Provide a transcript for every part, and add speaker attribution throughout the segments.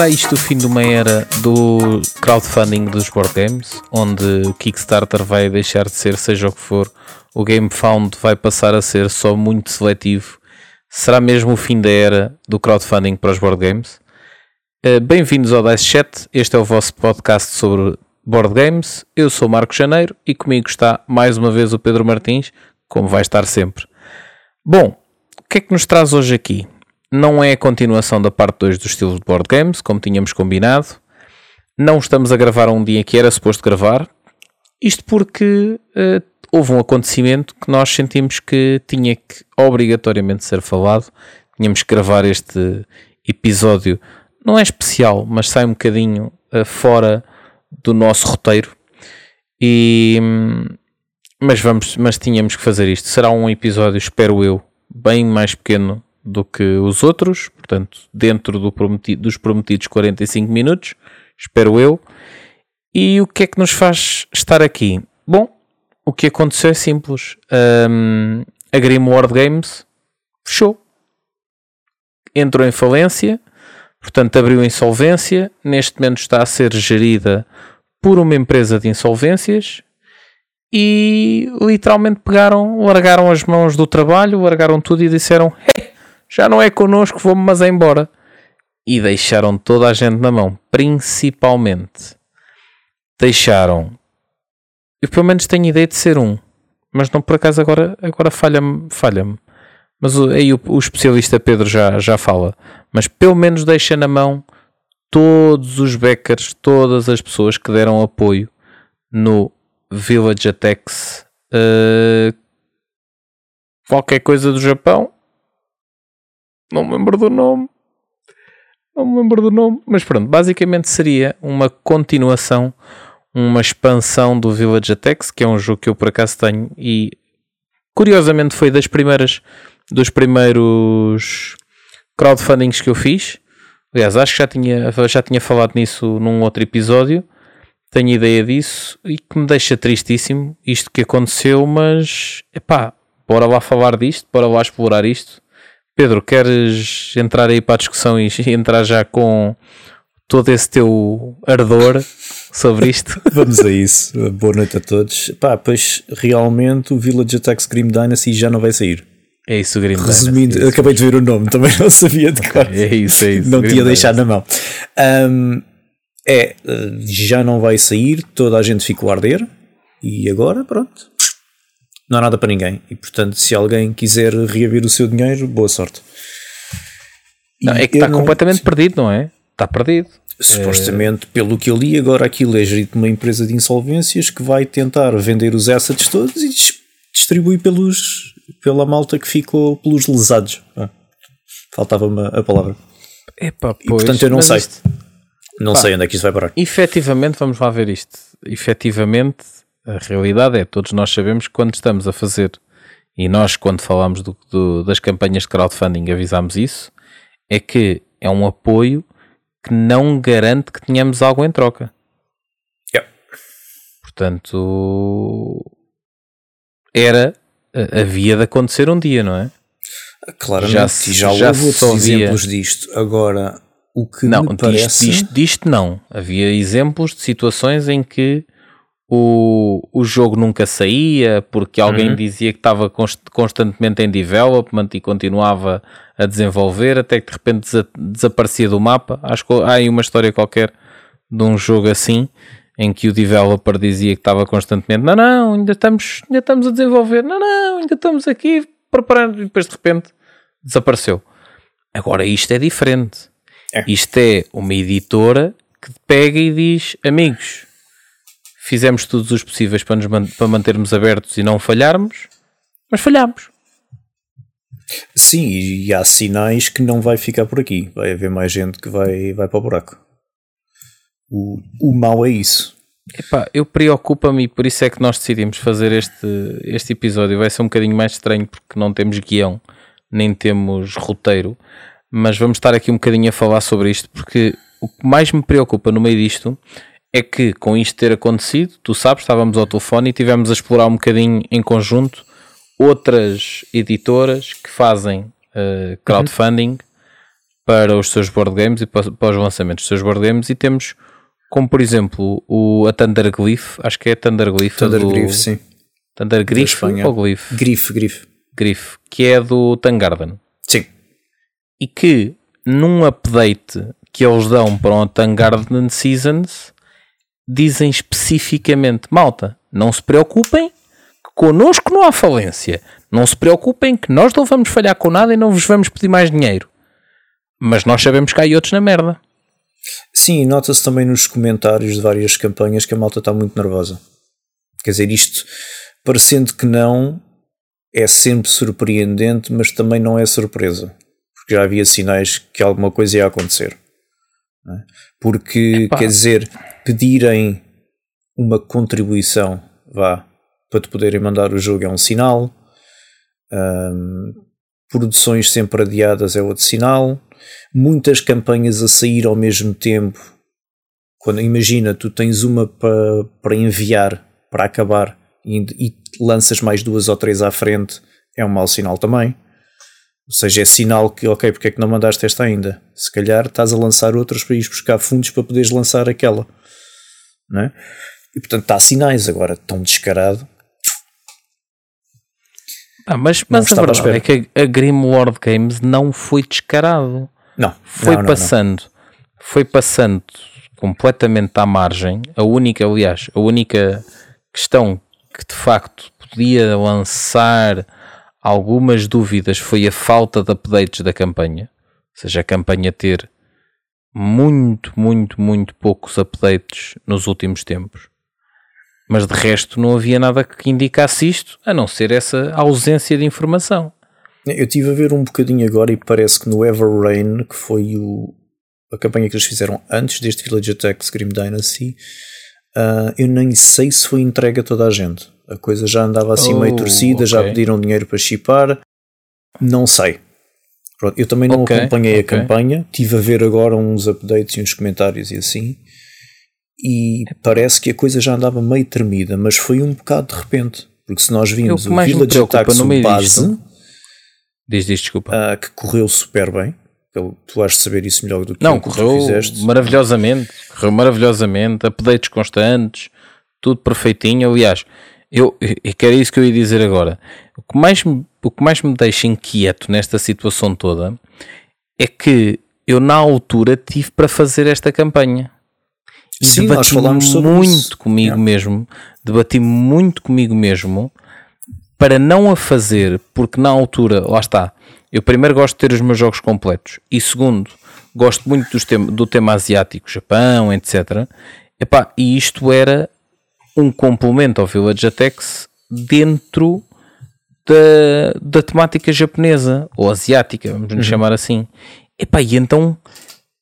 Speaker 1: Será isto o fim de uma era do crowdfunding dos board games, onde o Kickstarter vai deixar de ser seja o que for, o GameFound vai passar a ser só muito seletivo? Será mesmo o fim da era do crowdfunding para os board games? Uh, Bem-vindos ao Dice Chat, este é o vosso podcast sobre board games. Eu sou Marco Janeiro e comigo está mais uma vez o Pedro Martins, como vai estar sempre. Bom, o que é que nos traz hoje aqui? Não é a continuação da parte 2 do estilo de board games, como tínhamos combinado. Não estamos a gravar um dia que era suposto gravar. Isto porque uh, houve um acontecimento que nós sentimos que tinha que obrigatoriamente ser falado. Tínhamos que gravar este episódio. Não é especial, mas sai um bocadinho uh, fora do nosso roteiro. E, mas vamos, mas tínhamos que fazer isto. Será um episódio, espero eu, bem mais pequeno do que os outros, portanto, dentro do prometido, dos prometidos 45 minutos, espero eu. E o que é que nos faz estar aqui? Bom, o que aconteceu é simples. Um, a Grim World Games fechou. Entrou em falência, portanto abriu insolvência. Neste momento está a ser gerida por uma empresa de insolvências e literalmente pegaram, largaram as mãos do trabalho, largaram tudo e disseram: hey, já não é connosco, vou-me mas é embora. E deixaram toda a gente na mão. Principalmente deixaram. Eu pelo menos tenho ideia de ser um. Mas não por acaso agora, agora falha-me. Falha mas aí o, o, especialista Pedro já, já fala. Mas pelo menos deixa na mão todos os backers, todas as pessoas que deram apoio no Village Attacks. Uh, qualquer coisa do Japão não me lembro do nome. Não me lembro do nome. Mas pronto, basicamente seria uma continuação, uma expansão do Village Attacks, que é um jogo que eu por acaso tenho e curiosamente foi das primeiras dos primeiros crowdfundings que eu fiz. Aliás, acho que já tinha, já tinha falado nisso num outro episódio. Tenho ideia disso e que me deixa tristíssimo isto que aconteceu, mas epá, bora lá falar disto, bora lá explorar isto. Pedro, queres entrar aí para a discussão e entrar já com todo esse teu ardor sobre isto?
Speaker 2: Vamos a isso. Boa noite a todos. Pá, pois realmente o Village Attacks Grim Dynasty já não vai sair.
Speaker 1: É isso, Grim
Speaker 2: Resumindo,
Speaker 1: Dynasty. É
Speaker 2: acabei de ver o nome, também não sabia de cor.
Speaker 1: É isso, é isso.
Speaker 2: Não tinha deixado na mão. Um, é, já não vai sair, toda a gente ficou a arder. E agora, pronto, não há nada para ninguém. E portanto, se alguém quiser reaver o seu dinheiro, boa sorte.
Speaker 1: Não, é que está completamente perdido, não é? Está perdido.
Speaker 2: Supostamente, é... pelo que eu li, agora aquilo é gerido uma empresa de insolvências que vai tentar vender os assets todos e distribuir pelos, pela malta que ficou pelos lesados. Ah, Faltava-me a palavra.
Speaker 1: Epá, pois,
Speaker 2: e portanto eu não sei.
Speaker 1: Isto...
Speaker 2: Não Pá, sei onde é que isto vai parar.
Speaker 1: Efetivamente, vamos lá ver isto. Efetivamente, a realidade é, todos nós sabemos que quando estamos a fazer, e nós quando falamos do, do, das campanhas de crowdfunding avisamos isso, é que é um apoio que não garante que tenhamos algo em troca.
Speaker 2: Yeah.
Speaker 1: Portanto, era, havia de acontecer um dia, não é?
Speaker 2: Claramente, já, se, já, já houve outros exemplos disto. Agora, o que
Speaker 1: não,
Speaker 2: me parece...
Speaker 1: disto, disto, disto não. Havia exemplos de situações em que o, o jogo nunca saía porque alguém uhum. dizia que estava const, constantemente em development e continuava a desenvolver até que de repente desa, desaparecia do mapa. Acho que há aí uma história qualquer de um jogo assim em que o developer dizia que estava constantemente não, não, ainda estamos, ainda estamos a desenvolver, não, não, ainda estamos aqui preparando e depois de repente desapareceu. Agora isto é diferente. É. Isto é uma editora que pega e diz amigos fizemos todos os possíveis para, nos man para mantermos abertos e não falharmos, mas falhamos.
Speaker 2: Sim, e há sinais que não vai ficar por aqui. Vai haver mais gente que vai, vai para o buraco. O, o mal é isso.
Speaker 1: Epá, eu preocupa-me e por isso é que nós decidimos fazer este, este episódio. Vai ser um bocadinho mais estranho porque não temos guião, nem temos roteiro, mas vamos estar aqui um bocadinho a falar sobre isto porque o que mais me preocupa no meio disto é que com isto ter acontecido, tu sabes, estávamos ao telefone e tivemos a explorar um bocadinho em conjunto outras editoras que fazem uh, crowdfunding uhum. para os seus board games e para, para os lançamentos dos seus board games e temos como por exemplo o, a Thunder Glyph, acho que é Thunder Glyph.
Speaker 2: Thunder Glyph, sim.
Speaker 1: Thunder Glyph ou Glyph?
Speaker 2: Glyph, Glyph.
Speaker 1: Glyph, que é do Tangarden.
Speaker 2: Sim.
Speaker 1: E que num update que eles dão para o Tangarden Seasons dizem especificamente, malta, não se preocupem que connosco não há falência. Não se preocupem que nós não vamos falhar com nada e não vos vamos pedir mais dinheiro. Mas nós sabemos que há outros na merda.
Speaker 2: Sim, nota-se também nos comentários de várias campanhas que a malta está muito nervosa. Quer dizer, isto, parecendo que não, é sempre surpreendente, mas também não é surpresa. Porque já havia sinais que alguma coisa ia acontecer. É? Porque, Epá. quer dizer, pedirem uma contribuição, vá, para te poderem mandar o jogo é um sinal. Um, produções sempre adiadas é outro sinal muitas campanhas a sair ao mesmo tempo. Quando imagina, tu tens uma para, para enviar, para acabar, e, e lanças mais duas ou três à frente, é um mau sinal também. Ou seja, é sinal que, ok, porque é que não mandaste esta ainda? Se calhar estás a lançar outras para ir buscar fundos para poderes lançar aquela. Não é? E portanto, há sinais agora tão descarado.
Speaker 1: Ah, mas, mas a verdade é que a, a Grimlord Games não foi descarado.
Speaker 2: Não.
Speaker 1: Foi
Speaker 2: não,
Speaker 1: passando,
Speaker 2: não.
Speaker 1: foi passando completamente à margem. A única, aliás, a única questão que de facto podia lançar algumas dúvidas foi a falta de updates da campanha. Ou seja, a campanha ter muito, muito, muito poucos updates nos últimos tempos. Mas de resto não havia nada que indicasse isto, a não ser essa ausência de informação.
Speaker 2: Eu estive a ver um bocadinho agora e parece que no Ever Rain, que foi o, a campanha que eles fizeram antes deste Village Attack Scream Dynasty, uh, eu nem sei se foi entregue a toda a gente. A coisa já andava assim oh, meio torcida, okay. já pediram dinheiro para chipar. Não sei. Pronto, eu também não okay, acompanhei okay. a campanha, estive a ver agora uns updates e uns comentários e assim. E parece que a coisa já andava meio tremida, mas foi um bocado de repente. Porque se nós vimos o Village Attack base,
Speaker 1: Diz, diz, desculpa.
Speaker 2: Uh, que correu super bem. Tu has de saber isso melhor do que
Speaker 1: Não, correu maravilhosamente. Correu maravilhosamente. Updates constantes. Tudo perfeitinho. Aliás, eu, eu que era isso que eu ia dizer agora. O que, mais, o que mais me deixa inquieto nesta situação toda é que eu, na altura, tive para fazer esta campanha.
Speaker 2: E Sim, debati
Speaker 1: muito
Speaker 2: isso.
Speaker 1: comigo é. mesmo. Debati muito comigo mesmo para não a fazer, porque na altura, lá está, eu primeiro gosto de ter os meus jogos completos e segundo, gosto muito do tema asiático, Japão, etc. Epá, e isto era um complemento ao Village Attacks dentro da, da temática japonesa ou asiática, vamos nos uhum. chamar assim. Epá, e então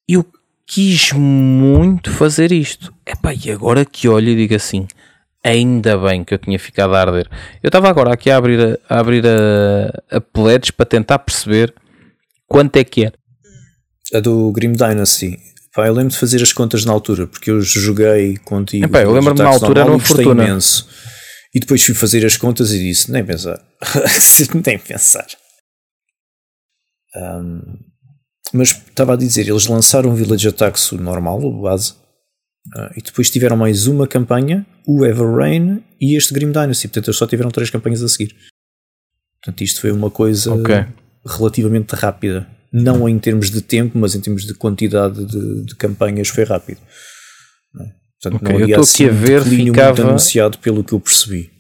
Speaker 1: eu quis muito fazer isto. Epá, e agora que olho e digo assim, Ainda bem que eu tinha ficado a arder. Eu estava agora aqui a abrir a, a abrir a, a pledge para tentar perceber quanto é que era.
Speaker 2: A do Grim Dynasty. Pá, eu lembro de fazer as contas na altura, porque eu joguei contigo.
Speaker 1: Epá, eu lembro-me na altura era uma fortuna. Imenso.
Speaker 2: E depois fui fazer as contas e disse: nem pensar. nem pensar. Um, mas estava a dizer, eles lançaram o Village Attacks normal, o base, Uh, e depois tiveram mais uma campanha, o Ever Rain e este Grim Dynasty. Portanto, eles só tiveram três campanhas a seguir. Portanto, isto foi uma coisa okay. relativamente rápida. Não em termos de tempo, mas em termos de quantidade de, de campanhas foi rápido. Portanto, okay, não havia
Speaker 1: eu estou aqui a ver, ficava...
Speaker 2: anunciado pelo que eu percebi.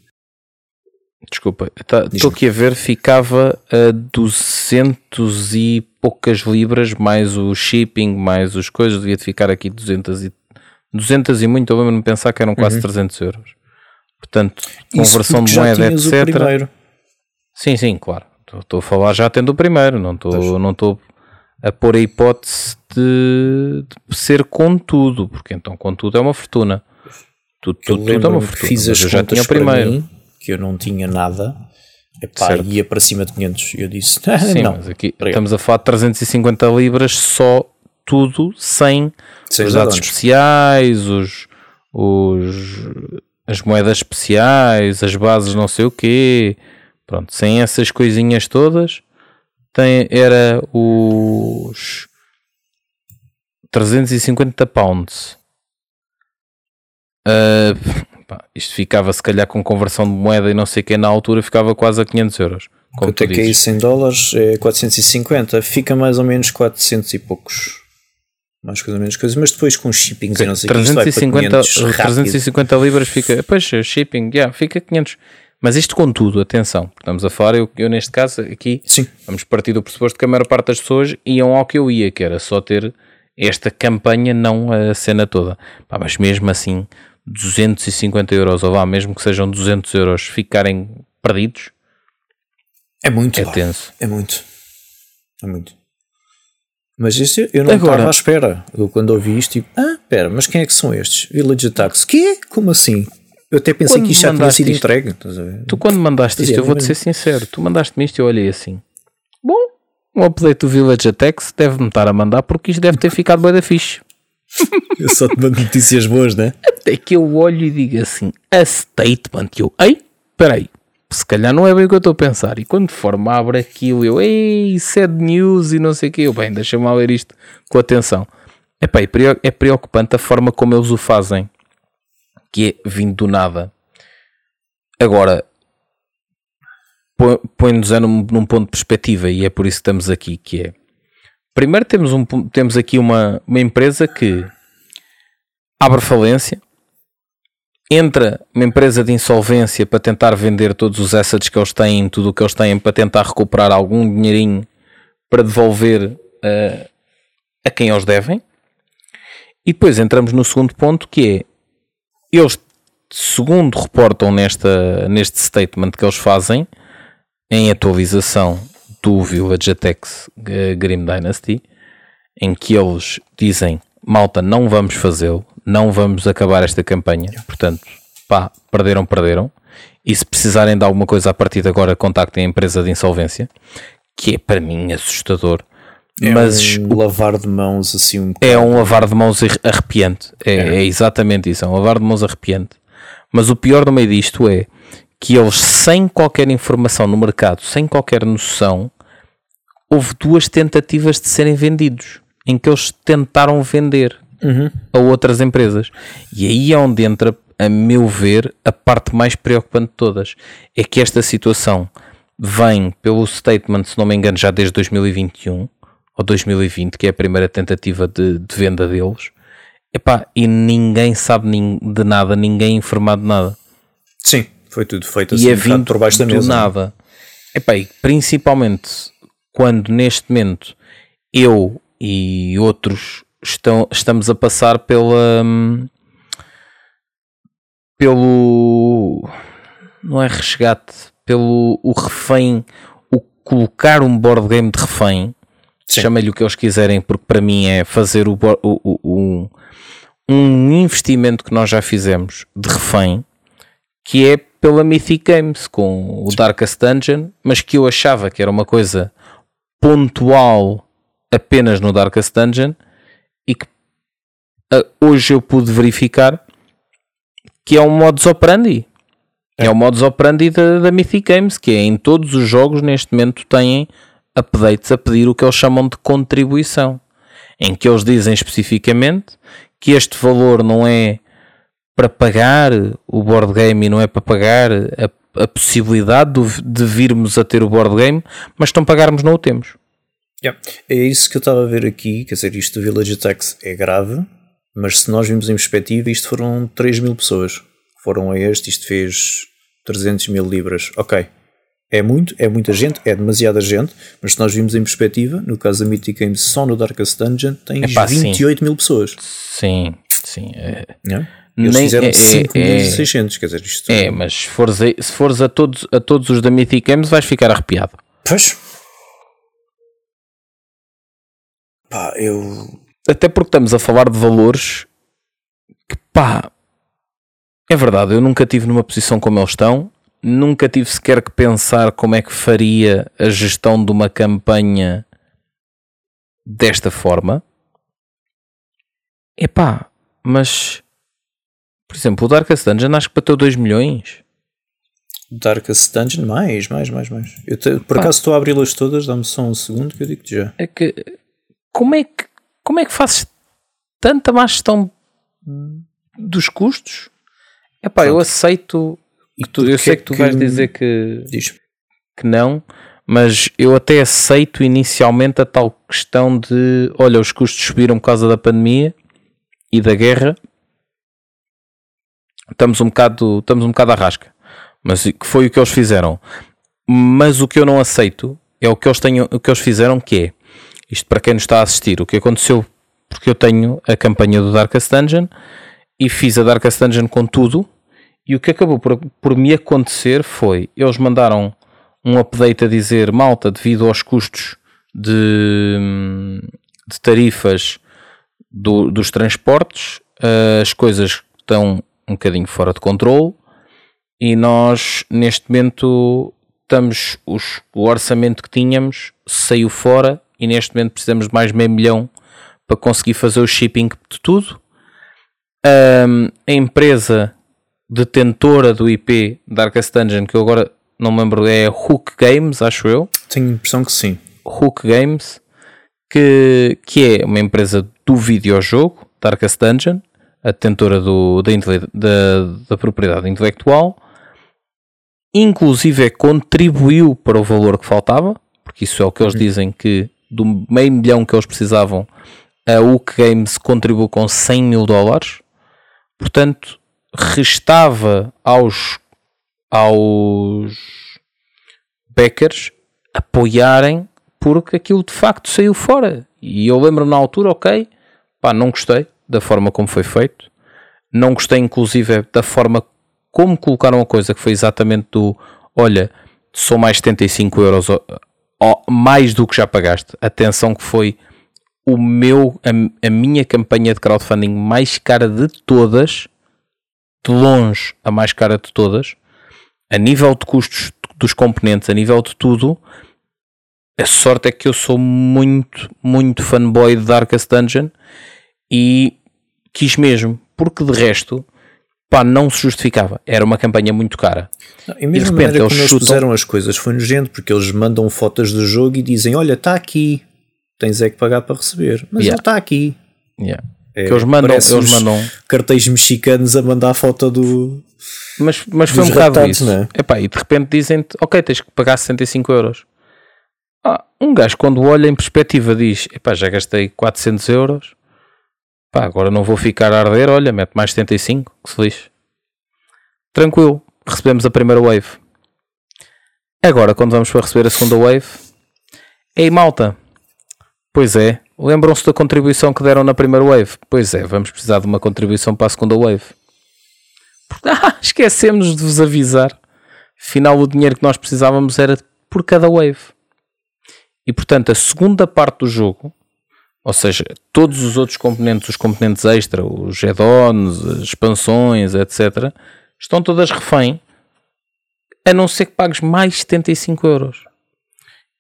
Speaker 1: Desculpa, estou aqui a ver, ficava a 200 e poucas libras, mais o shipping, mais as coisas, devia ficar aqui 200 e 200 e muito, eu lembro-me pensar que eram quase uhum. 300 euros. Portanto, conversão de moeda, etc. Sim, sim, claro. Estou a falar já tendo o primeiro, não estou a pôr a hipótese de, de, ser com tudo, porque então com tudo é uma fortuna. Tudo, tudo, tudo é uma fortuna.
Speaker 2: Fiz as eu já tinha o primeiro. Mim, que eu não tinha nada, epá, ia para cima de 500. E eu disse:
Speaker 1: Sim,
Speaker 2: não,
Speaker 1: mas aqui estamos a falar de 350 libras só tudo sem Sem os dados especiais, os, os, as moedas especiais, as bases não sei o quê. Pronto, sem essas coisinhas todas, tem, era os 350 pounds. Uh, pá, isto ficava se calhar com conversão de moeda e não sei o que na altura ficava quase a 500 euros.
Speaker 2: Quanto é que é isso em dólares? É 450, fica mais ou menos 400 e poucos. Mais coisa, menos coisa, mas depois com shipping e não sei
Speaker 1: 350, que 350 libras fica, pois, shipping, yeah, fica 500. Mas isto com tudo, atenção, estamos a falar, eu, eu neste caso aqui,
Speaker 2: Sim.
Speaker 1: vamos partir do pressuposto que a maior parte das pessoas iam ao que eu ia, que era só ter esta campanha, não a cena toda. Pá, mas mesmo assim, 250 euros, ou vá, mesmo que sejam 200 euros, ficarem perdidos,
Speaker 2: é muito.
Speaker 1: É lá. tenso.
Speaker 2: É muito. É muito. Mas isso eu não Agora, estava à espera. Eu quando ouvi isto, tipo, ah, espera, mas quem é que são estes? Village Attacks. Que? Como assim? Eu até pensei que isto já tinha sido isto, entregue.
Speaker 1: Tu quando mandaste isto, eu vou-te ser sincero, tu mandaste-me isto e eu olhei assim. Bom, um update do Village Attacks deve-me estar a mandar porque isto deve ter ficado bem da fixe.
Speaker 2: eu só te mando notícias boas, né?
Speaker 1: Até que eu olho e digo assim, a statement, eu, ei, peraí, se calhar não é bem o que eu estou a pensar. E quando de forma abre aquilo, eu, ei, sad news e não sei o que, eu, bem, deixa-me ler isto com atenção. Epá, é preocupante a forma como eles o fazem, que é vindo do nada. Agora, põe-nos num, num ponto de perspectiva e é por isso que estamos aqui, que é, primeiro temos, um, temos aqui uma, uma empresa que abre falência, entra uma empresa de insolvência para tentar vender todos os assets que eles têm, tudo o que eles têm, para tentar recuperar algum dinheirinho para devolver uh, a quem eles devem. E depois entramos no segundo ponto que é eles, segundo reportam nesta, neste statement que eles fazem em atualização do Village Attacks uh, Grim Dynasty, em que eles dizem malta, não vamos fazê-lo, não vamos acabar esta campanha. Portanto, pá, perderam, perderam. E se precisarem de alguma coisa a partir de agora, contactem a empresa de insolvência, que é para mim assustador.
Speaker 2: É mas um lavar de mãos assim um
Speaker 1: É um lavar de mãos arrepiante. É, é. é exatamente isso, é um lavar de mãos arrepiante. Mas o pior no meio disto é que eles, sem qualquer informação no mercado, sem qualquer noção, houve duas tentativas de serem vendidos, em que eles tentaram vender uhum. a outras empresas. E aí é onde entra, a meu ver, a parte mais preocupante de todas. É que esta situação vem pelo statement, se não me engano, já desde 2021 ou 2020, que é a primeira tentativa de, de venda deles. Epá, e ninguém sabe de nada, ninguém é informado de nada.
Speaker 2: Sim, foi tudo feito assim, e é vindo por baixo da mesa.
Speaker 1: É? nada. Epá, e principalmente quando neste momento eu e outros estão, estamos a passar pela. Hum, pelo. Não é resgate, pelo o refém, o colocar um board game de refém, chama-lhe o que eles quiserem, porque para mim é fazer o, o, o, um investimento que nós já fizemos de refém, que é pela Mythic Games com o Darkest Dungeon, mas que eu achava que era uma coisa pontual apenas no Darkest Dungeon e que uh, hoje eu pude verificar que é um modus operandi. É, é o modus operandi da, da Mythic Games, que é em todos os jogos neste momento têm updates a pedir o que eles chamam de contribuição, em que eles dizem especificamente que este valor não é para pagar o board game e não é para pagar a, a possibilidade de, de virmos a ter o board game, mas estão pagarmos não o temos.
Speaker 2: Yeah. É isso que eu estava a ver aqui, quer dizer, isto do Village Attacks é grave, mas se nós vimos em perspectiva, isto foram 3 mil pessoas. Foram a este, isto fez 300 mil libras. Ok, é muito, é muita gente, é demasiada gente, mas se nós vimos em perspectiva, no caso da Mythic Games, só no Darkest Dungeon, tens Epá, 28 sim. mil pessoas.
Speaker 1: Sim, sim. É...
Speaker 2: Yeah? Eles Nem, fizeram é, 5.600, é, quer dizer, isto...
Speaker 1: É, mas se fores, a, se fores a, todos, a todos os da Mythic Games vais ficar arrepiado.
Speaker 2: Pois, Pá, eu.
Speaker 1: Até porque estamos a falar de valores que, pá, é verdade, eu nunca tive numa posição como eles estão, nunca tive sequer que pensar como é que faria a gestão de uma campanha desta forma. Epá, mas por exemplo, o Darkest Dungeon acho que bateu 2 milhões.
Speaker 2: Darkest Dungeon, mais, mais, mais, mais. Eu te, por Pá. acaso estou a abri-las todas, dá-me só um segundo que eu digo já.
Speaker 1: É que como é que, como é que fazes tanta má gestão dos custos. Epá, eu aceito. Que tu, eu sei que tu vais dizer que,
Speaker 2: Diz.
Speaker 1: que não, mas eu até aceito inicialmente a tal questão de olha, os custos subiram por causa da pandemia e da guerra. Estamos um bocado, estamos um bocado à rasca. Mas que foi o que eles fizeram. Mas o que eu não aceito é o que eles, tenham, o que eles fizeram, que é isto para quem nos está a assistir, o que aconteceu, porque eu tenho a campanha do Darkest Dungeon e fiz a Darkest Dungeon com tudo, e o que acabou por, por me acontecer foi, eles mandaram um update a dizer, malta, devido aos custos de, de tarifas do, dos transportes, as coisas estão um bocadinho fora de controle, e nós, neste momento, estamos, os, o orçamento que tínhamos saiu fora e neste momento precisamos de mais meio milhão para conseguir fazer o shipping de tudo. Um, a empresa detentora do IP Darkest Dungeon, que eu agora não me lembro, é Hook Games, acho eu.
Speaker 2: Tenho a impressão que sim.
Speaker 1: Hook Games, que, que é uma empresa do videojogo Darkest Dungeon, a detentora do, da, da, da propriedade intelectual, inclusive contribuiu para o valor que faltava, porque isso é o que eles dizem que do meio milhão que eles precisavam, a UK Games contribuiu com 100 mil dólares. Portanto, restava aos, aos backers apoiarem porque aquilo de facto saiu fora. E eu lembro na altura, ok, pá, não gostei da forma como foi feito. Não gostei, inclusive, da forma como colocaram a coisa, que foi exatamente do olha, são mais 75 euros mais do que já pagaste. Atenção que foi o meu, a, a, minha campanha de crowdfunding mais cara de todas, de longe a mais cara de todas, a nível de custos dos componentes, a nível de tudo. A sorte é que eu sou muito, muito fanboy de Darkest Dungeon e quis mesmo, porque de resto pá, não se justificava. Era uma campanha muito cara.
Speaker 2: Não, e mesmo de repente, eles, chutam... eles fizeram as coisas foi nojento, porque eles mandam fotos do jogo e dizem: Olha, está aqui, tens é que pagar para receber. Mas yeah. ele está aqui.
Speaker 1: Yeah. É, que eles mandam, eles mandam
Speaker 2: cartéis mexicanos a mandar a foto do.
Speaker 1: Mas, mas foi um bocado isso. Né? Epá, e de repente dizem-te: Ok, tens que pagar 65 euros. Ah, um gajo, quando olha em perspectiva, diz: Epá, já gastei 400 euros Pá, agora não vou ficar a arder, olha, mete mais 75, que se lixe. Tranquilo, recebemos a primeira wave. Agora, quando vamos para receber a segunda wave, ei malta, pois é, lembram-se da contribuição que deram na primeira wave? Pois é, vamos precisar de uma contribuição para a segunda wave. Ah, esquecemos de vos avisar. Afinal, o dinheiro que nós precisávamos era por cada wave. E portanto, a segunda parte do jogo ou seja, todos os outros componentes, os componentes extra, os add-ons, as expansões, etc., estão todas refém, a não ser que pagues mais 75 euros.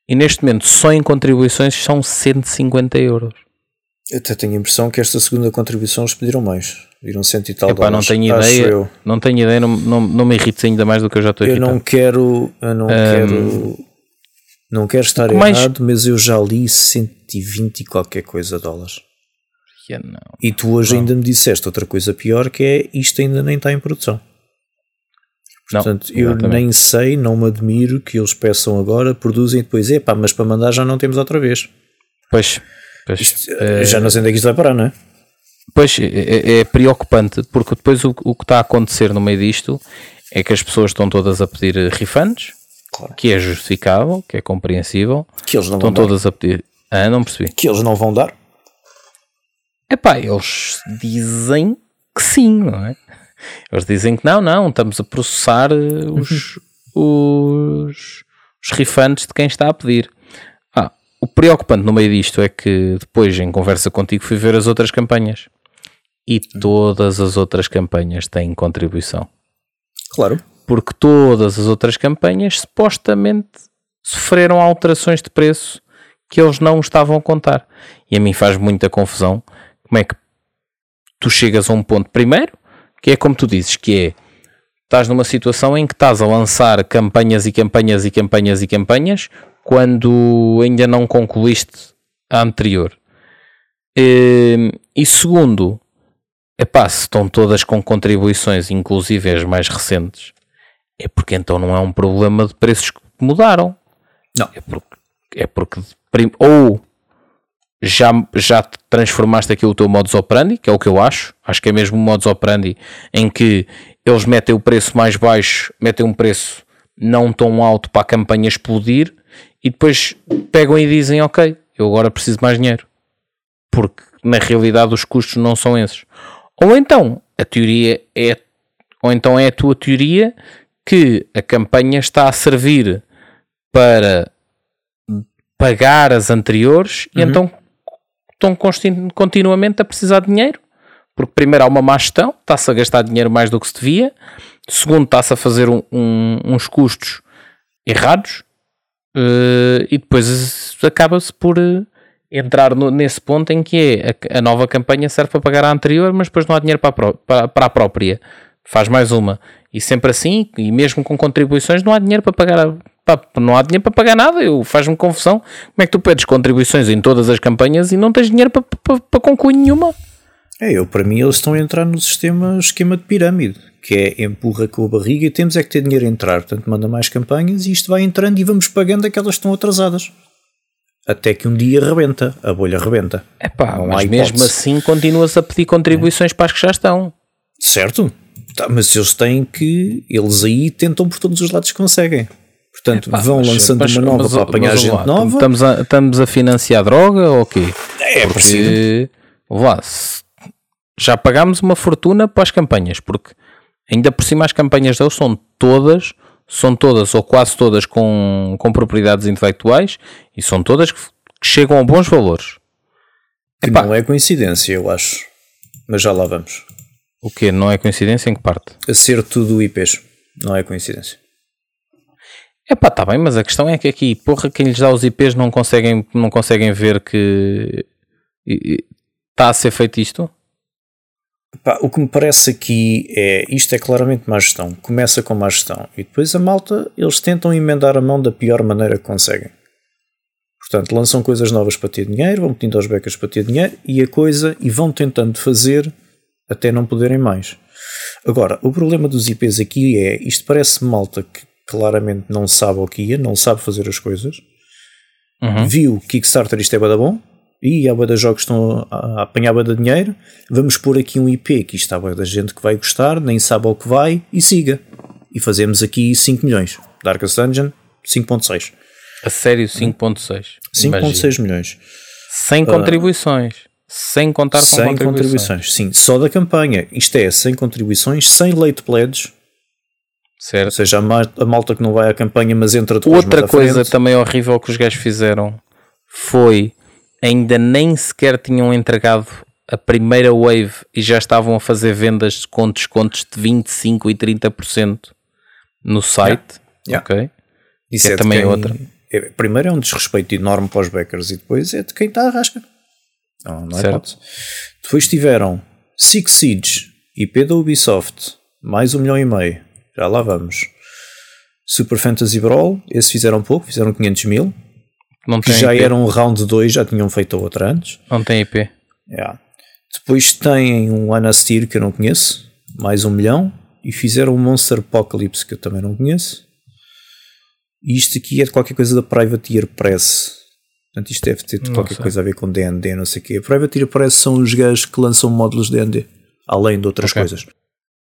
Speaker 1: E neste momento, só em contribuições são 150 euros.
Speaker 2: Eu até tenho a impressão que esta segunda contribuição eles pediram mais. Viram cento e tal
Speaker 1: Epá, dólares. Não tenho ideia, não tenho ideia, não, não, não me irrites ainda mais do que eu já estou
Speaker 2: a Eu não quero, eu não um, quero não quero estar mais... errado, mas eu já li 120 e qualquer coisa dólares.
Speaker 1: Yeah.
Speaker 2: E tu hoje não. ainda me disseste outra coisa pior que é isto ainda nem está em produção. Portanto, não, eu nem sei, não me admiro que eles peçam agora, produzem e depois, epá, mas para mandar já não temos outra vez.
Speaker 1: Pois, pois
Speaker 2: isto, é... já não sei onde é que isto vai parar, não é?
Speaker 1: Pois, é, é, é preocupante, porque depois o, o, que está a acontecer no meio disto é que as pessoas estão todas a pedir refunds, Claro. Que é justificável, que é compreensível.
Speaker 2: Que eles não
Speaker 1: Estão
Speaker 2: vão
Speaker 1: todas dar. a pedir. Ah, não percebi.
Speaker 2: Que eles não vão dar?
Speaker 1: Epá, eles dizem que sim, não é? Eles dizem que não, não, estamos a processar eh, os, os, os refunds de quem está a pedir. Ah, o preocupante no meio disto é que depois, em conversa contigo, fui ver as outras campanhas. E todas as outras campanhas têm contribuição.
Speaker 2: Claro
Speaker 1: porque todas as outras campanhas supostamente sofreram alterações de preço que eles não estavam a contar. E a mim faz muita confusão como é que tu chegas a um ponto primeiro, que é como tu dizes, que é estás numa situação em que estás a lançar campanhas e campanhas e campanhas e campanhas quando ainda não concluíste a anterior. E, e segundo, epá, se estão todas com contribuições, inclusive as mais recentes, é porque então não é um problema de preços que mudaram.
Speaker 2: Não.
Speaker 1: É porque, é porque ou já, já transformaste aqui o teu modus operandi, que é o que eu acho. Acho que é mesmo um modus operandi em que eles metem o preço mais baixo, metem um preço não tão alto para a campanha explodir e depois pegam e dizem: Ok, eu agora preciso mais dinheiro. Porque na realidade os custos não são esses. Ou então a teoria é, ou então é a tua teoria que a campanha está a servir para pagar as anteriores uhum. e então estão continuamente a precisar de dinheiro. Porque primeiro há uma má gestão, está-se a gastar dinheiro mais do que se devia. Segundo, está-se a fazer um, um, uns custos errados. Uh, e depois acaba-se por uh, entrar no, nesse ponto em que é a, a, nova campanha serve para pagar a anterior, mas depois não há dinheiro para a, para, para a própria. Faz mais uma. E sempre assim, e mesmo com contribuições, não há dinheiro para pagar a, Pá, não há dinheiro para pagar nada, eu faz-me confusão. Como é que tu pedes contribuições em todas as campanhas e não tens dinheiro para, para, para concluir nenhuma?
Speaker 2: É, eu, para mim eles estão a entrar no sistema esquema de pirâmide, que é empurra com a barriga e temos é que ter dinheiro a entrar, portanto manda mais campanhas e isto vai entrando e vamos pagando aquelas que estão atrasadas. Até que um dia rebenta, a bolha rebenta.
Speaker 1: É pá, mas mesmo assim continuas a pedir contribuições é. para as que já estão.
Speaker 2: Certo, tá, mas eles têm que, eles aí tentam por todos os lados que conseguem. Portanto, Epá, vão lançando mas, uma nova mas, para apanhar gente lá, nova.
Speaker 1: Estamos a, estamos a financiar droga ou o quê?
Speaker 2: É, porque,
Speaker 1: lá, já pagámos uma fortuna para as campanhas, porque ainda por cima as campanhas deles são todas, são todas ou quase todas com, com propriedades intelectuais e são todas que, que chegam a bons valores.
Speaker 2: Que Epá, não é coincidência, eu acho. Mas já lá vamos.
Speaker 1: O quê? Não é coincidência? Em que parte?
Speaker 2: A ser tudo IPs. Não é coincidência.
Speaker 1: É pá, tá bem, mas a questão é que aqui, porra, quem lhes dá os IPs não conseguem, não conseguem ver que está a ser feito isto?
Speaker 2: Pá, o que me parece aqui é isto é claramente má gestão. Começa com má gestão e depois a malta eles tentam emendar a mão da pior maneira que conseguem. Portanto, lançam coisas novas para ter dinheiro, vão pedindo aos becas para ter dinheiro e a coisa e vão tentando fazer até não poderem mais. Agora, o problema dos IPs aqui é isto parece malta que claramente não sabe o que ia, não sabe fazer as coisas. Uhum. Viu Kickstarter, isto é bada bom, e há bada jogos estão a apanhar bada dinheiro. Vamos pôr aqui um IP que está da gente que vai gostar, nem sabe ao que vai, e siga. E fazemos aqui 5 milhões. Darkest Dungeon, 5.6.
Speaker 1: A sério, 5.6.
Speaker 2: 5.6 milhões.
Speaker 1: Sem contribuições. Sem contar com sem contribuições. contribuições.
Speaker 2: Sim, só da campanha. Isto é, sem contribuições, sem late pledge,
Speaker 1: Certo. Ou
Speaker 2: seja, a malta que não vai à campanha, mas entra depois
Speaker 1: Outra coisa também horrível que os gajos fizeram foi ainda nem sequer tinham entregado a primeira wave e já estavam a fazer vendas com descontos de 25% e 30% no site. Yeah. Ok. Isso é, é também outra.
Speaker 2: É, primeiro é um desrespeito enorme para os backers e depois é de quem está a rasca. Não, não é Depois tiveram Six Siege, IP da Ubisoft, mais um milhão e meio já lá vamos. Super Fantasy Brawl, esse fizeram pouco, fizeram 500 mil. Não que já IP. era um round 2, já tinham feito a outra antes.
Speaker 1: Não tem IP.
Speaker 2: Yeah. Depois têm um Anastir que eu não conheço, mais um milhão. E fizeram um Monster Apocalypse que eu também não conheço. E isto aqui é de qualquer coisa da Privateer Press. Portanto, isto deve ter qualquer sei. coisa a ver com DND, não sei o quê. A Privateer Press são os gajos que lançam módulos DND, além de outras okay. coisas.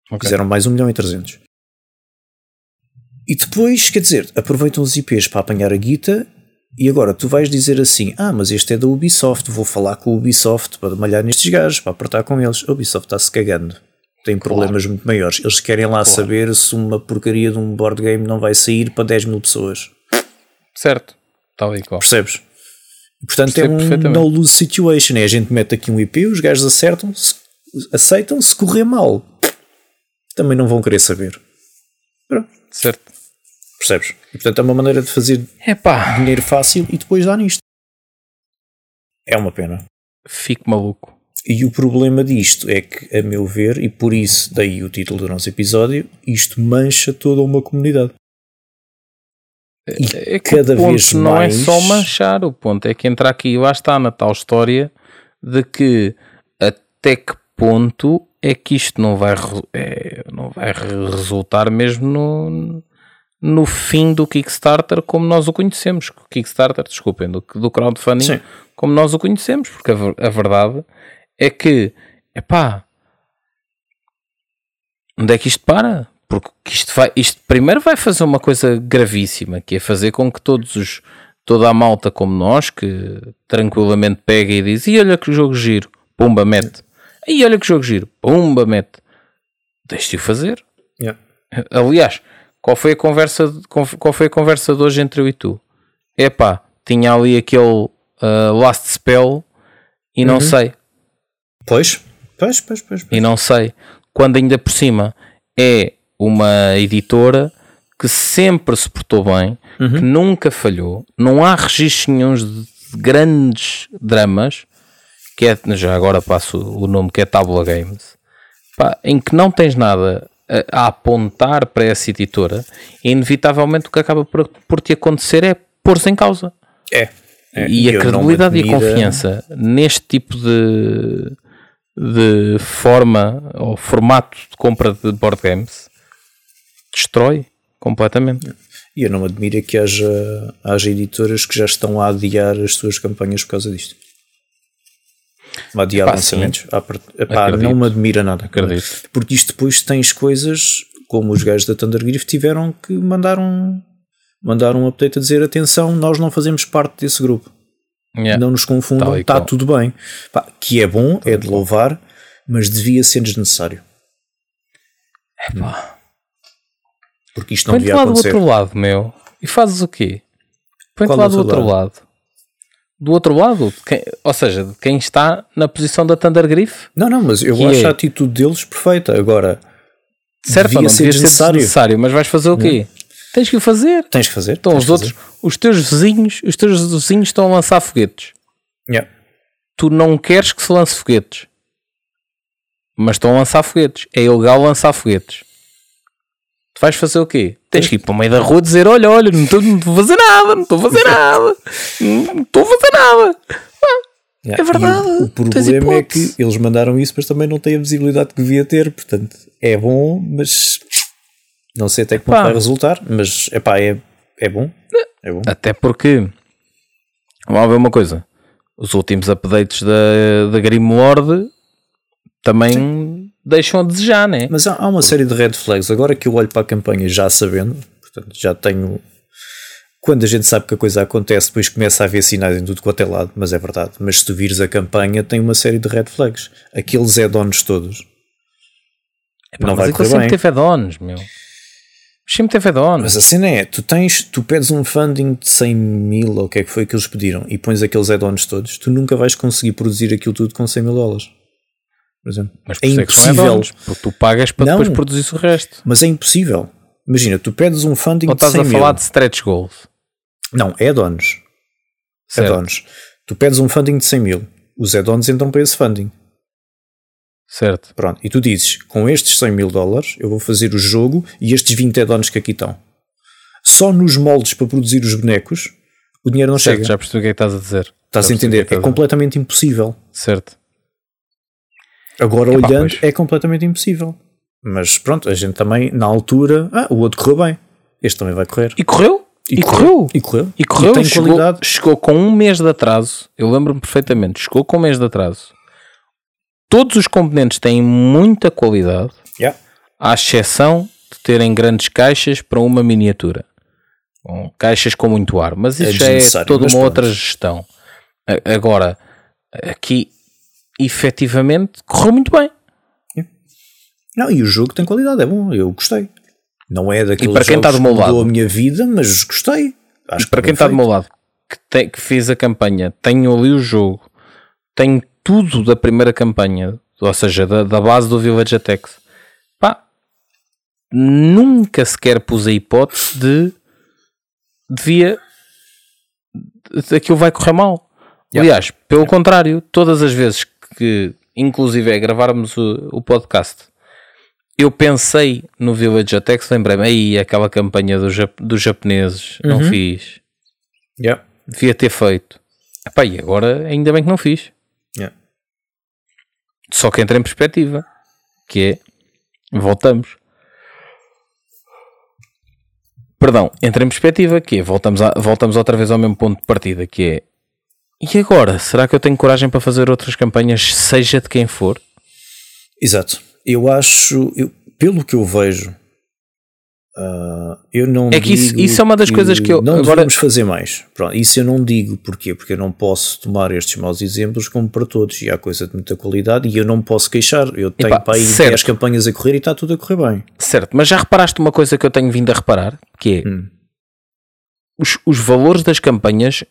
Speaker 2: Okay. Fizeram mais um milhão e 300. E depois, quer dizer, aproveitam os IPs para apanhar a guita e agora tu vais dizer assim: Ah, mas este é da Ubisoft, vou falar com a Ubisoft para malhar nestes gajos, para apertar com eles. A Ubisoft está-se cagando. Tem problemas claro. muito maiores. Eles querem lá claro. saber se uma porcaria de um board game não vai sair para 10 mil pessoas.
Speaker 1: Certo, tal e qual.
Speaker 2: Percebes? Portanto, é um no-lose situation. É a gente mete aqui um IP, os gajos acertam, se, aceitam, se correr mal, também não vão querer saber.
Speaker 1: Pronto. Certo.
Speaker 2: Percebes? E, portanto é uma maneira de fazer
Speaker 1: Epá.
Speaker 2: dinheiro fácil e depois dar nisto. É uma pena.
Speaker 1: Fico maluco.
Speaker 2: E o problema disto é que, a meu ver, e por isso daí o título do nosso episódio, isto mancha toda uma comunidade.
Speaker 1: E é que cada o ponto vez não é mais... é só manchar, o ponto é que entra aqui, lá está na tal história de que até que ponto é que isto não vai, é, não vai resultar mesmo no, no fim do Kickstarter como nós o conhecemos. Kickstarter, desculpem, do, do crowdfunding Sim. como nós o conhecemos, porque a, a verdade é que, epá, onde é que isto para? Porque isto, vai, isto primeiro vai fazer uma coisa gravíssima, que é fazer com que todos os, toda a malta como nós, que tranquilamente pega e diz, e olha que jogo giro, pumba, mete. E olha que jogo giro, pumba, mete. Deixe-o fazer.
Speaker 2: Yeah.
Speaker 1: Aliás, qual foi a conversa, qual foi a conversa de hoje entre eu e tu? Epá, tinha ali aquele uh, last spell e não uhum. sei.
Speaker 2: Pois, pois, pois, pois, pois.
Speaker 1: E não sei. Quando ainda por cima é uma editora que sempre se portou bem, uhum. que nunca falhou, não há registros nenhum de grandes dramas, que é, já agora passo o nome que é Tabula Games, pá, em que não tens nada a, a, apontar para essa editora, e inevitavelmente o que acaba por, por te acontecer é pôr-se em causa.
Speaker 2: É. é.
Speaker 1: E, a credibilidade e a confiança neste tipo de, de forma ou formato de compra de board games destrói completamente.
Speaker 2: E eu não me admiro que haja, haja editoras que já estão a adiar as suas campanhas por causa disto. A adiar Epá, lançamentos. Epá, não me admira nada.
Speaker 1: Acredito.
Speaker 2: Porque isto depois tens coisas como os gajos da Thundergriff tiveram que mandar um, mandar um update a dizer atenção, nós não fazemos parte desse grupo. Yeah. Não nos confundam, está tudo bem. Pá, que é bom, é de louvar, mas devia ser desnecessário.
Speaker 1: Epá.
Speaker 2: Porque isto não devia
Speaker 1: acontecer. Põe-te lá do outro lado, meu. E fazes o quê? Põe-te lá do outro lado? lado? Do outro lado? Quem, ou seja, de quem está na posição da Thunder Griff?
Speaker 2: Não, não, mas eu acho é... a atitude deles perfeita. Agora,
Speaker 1: certo, devia não, ser, desnecessário. ser necessário. Mas vais fazer o quê? Não. Tens que o fazer.
Speaker 2: Tens que fazer.
Speaker 1: Então os outros, fazer. os teus vizinhos, os teus vizinhos estão a lançar foguetes.
Speaker 2: Yeah.
Speaker 1: Tu não queres que se lance foguetes. Mas estão a lançar foguetes. É ilegal lançar foguetes. Tu vais fazer o quê? Tens que ir para o meio da rua dizer: Olha, olha, não estou, a fazer nada, não estou a fazer nada, não estou a fazer nada. é verdade.
Speaker 2: O, o problema é que eles mandaram isso, mas também não têm a visibilidade que devia ter. Portanto, é bom, mas não sei até que ponto vai resultar. Mas epá, é, é bom. É bom.
Speaker 1: Até porque, vamos ver uma coisa: os últimos updates da, da Grimlord também. Sim deixam a desejar, né?
Speaker 2: Mas há, há uma série de red flags. Agora que eu olho para a campanha já sabendo, portanto, já tenho. Quando a gente sabe que a coisa acontece, depois começa a haver sinais em tudo quanto é lado, mas é verdade. Mas se tu vires a campanha, tem uma série de red flags. Aqueles add-ons todos.
Speaker 1: Epá, não vai correr sempre bem. teve add-ons, meu. Sempre teve add-ons.
Speaker 2: Mas a cena é, tu tens, tu pedes um funding de 100 mil, ou o que é que foi que eles pediram, e pões aqueles add-ons todos, tu nunca vais conseguir produzir aquilo tudo com 100 mil dólares por exemplo.
Speaker 1: Mas é, é impossível. porque tu pagas para não, depois produzir o resto.
Speaker 2: Mas é impossível. Imagina, tu pedes um funding Ou
Speaker 1: estás de 100 a falar mil. de stretch goals?
Speaker 2: Não, é add-ons. Add-ons. Tu pedes um funding de 100 mil. Os add-ons entram para esse funding.
Speaker 1: Certo.
Speaker 2: Pronto. E tu dizes, com estes 100 mil dólares eu vou fazer o jogo e estes 20 add-ons que aqui estão. Só nos moldes para produzir os bonecos o dinheiro não
Speaker 1: certo,
Speaker 2: chega.
Speaker 1: Já percebi o que é que estás a dizer.
Speaker 2: Estás
Speaker 1: já
Speaker 2: a entender? É, é completamente impossível.
Speaker 1: Certo.
Speaker 2: Agora, Epá, olhando, pois. é completamente impossível. Mas pronto, a gente também, na altura, ah, o outro correu bem. Este também vai correr.
Speaker 1: E correu? E, e correu. correu.
Speaker 2: E correu.
Speaker 1: E correu. E tem chegou, qualidade. chegou com um mês de atraso. Eu lembro-me perfeitamente. Chegou com um mês de atraso. Todos os componentes têm muita qualidade.
Speaker 2: Yeah.
Speaker 1: À exceção de terem grandes caixas para uma miniatura. Bom, caixas com muito ar. Mas isso é já é toda uma outra gestão. Agora, aqui efetivamente correu muito bem.
Speaker 2: Não, e o jogo tem qualidade, é bom, eu gostei. Não é daqueles
Speaker 1: e para quem está do meu lado,
Speaker 2: a minha vida, mas gostei.
Speaker 1: Acho e para quem está do meu lado, que, tem, que fez a campanha, tenho ali o jogo, tenho tudo da primeira campanha, ou seja, da, da base do Village Attacks. Pá, nunca sequer pus a hipótese de devia aquilo vai correr mal. Yeah. Aliás, pelo yeah. contrário, todas as vezes que, inclusive, é gravarmos o, o podcast, eu pensei no Village Attack, lembrei-me, aí aquela campanha do, dos japoneses, uhum. não fiz.
Speaker 2: Yeah.
Speaker 1: Devia ter feito. Epá, e agora ainda bem que não fiz.
Speaker 2: Yeah.
Speaker 1: Só que entra em perspectiva, que é, voltamos. Perdão, entra em perspectiva, que é, voltamos, a, voltamos outra vez ao mesmo ponto de partida, que é, e agora? Será que eu tenho coragem para fazer outras campanhas, seja de quem for?
Speaker 2: Exato. Eu acho, eu, pelo que eu vejo, Uh, eu não
Speaker 1: é que isso, isso, é uma das coisas que eu
Speaker 2: não agora devemos fazer mais. Pronto, isso eu não digo porquê, porque eu não posso tomar estes maus exemplos como para todos e há coisa de muita qualidade e eu não posso queixar. Eu tenho Epá, para aí 10 campanhas a correr e está tudo a correr bem.
Speaker 1: Certo, mas já reparaste uma coisa que eu tenho vindo a reparar que é hum. os, os valores das campanhas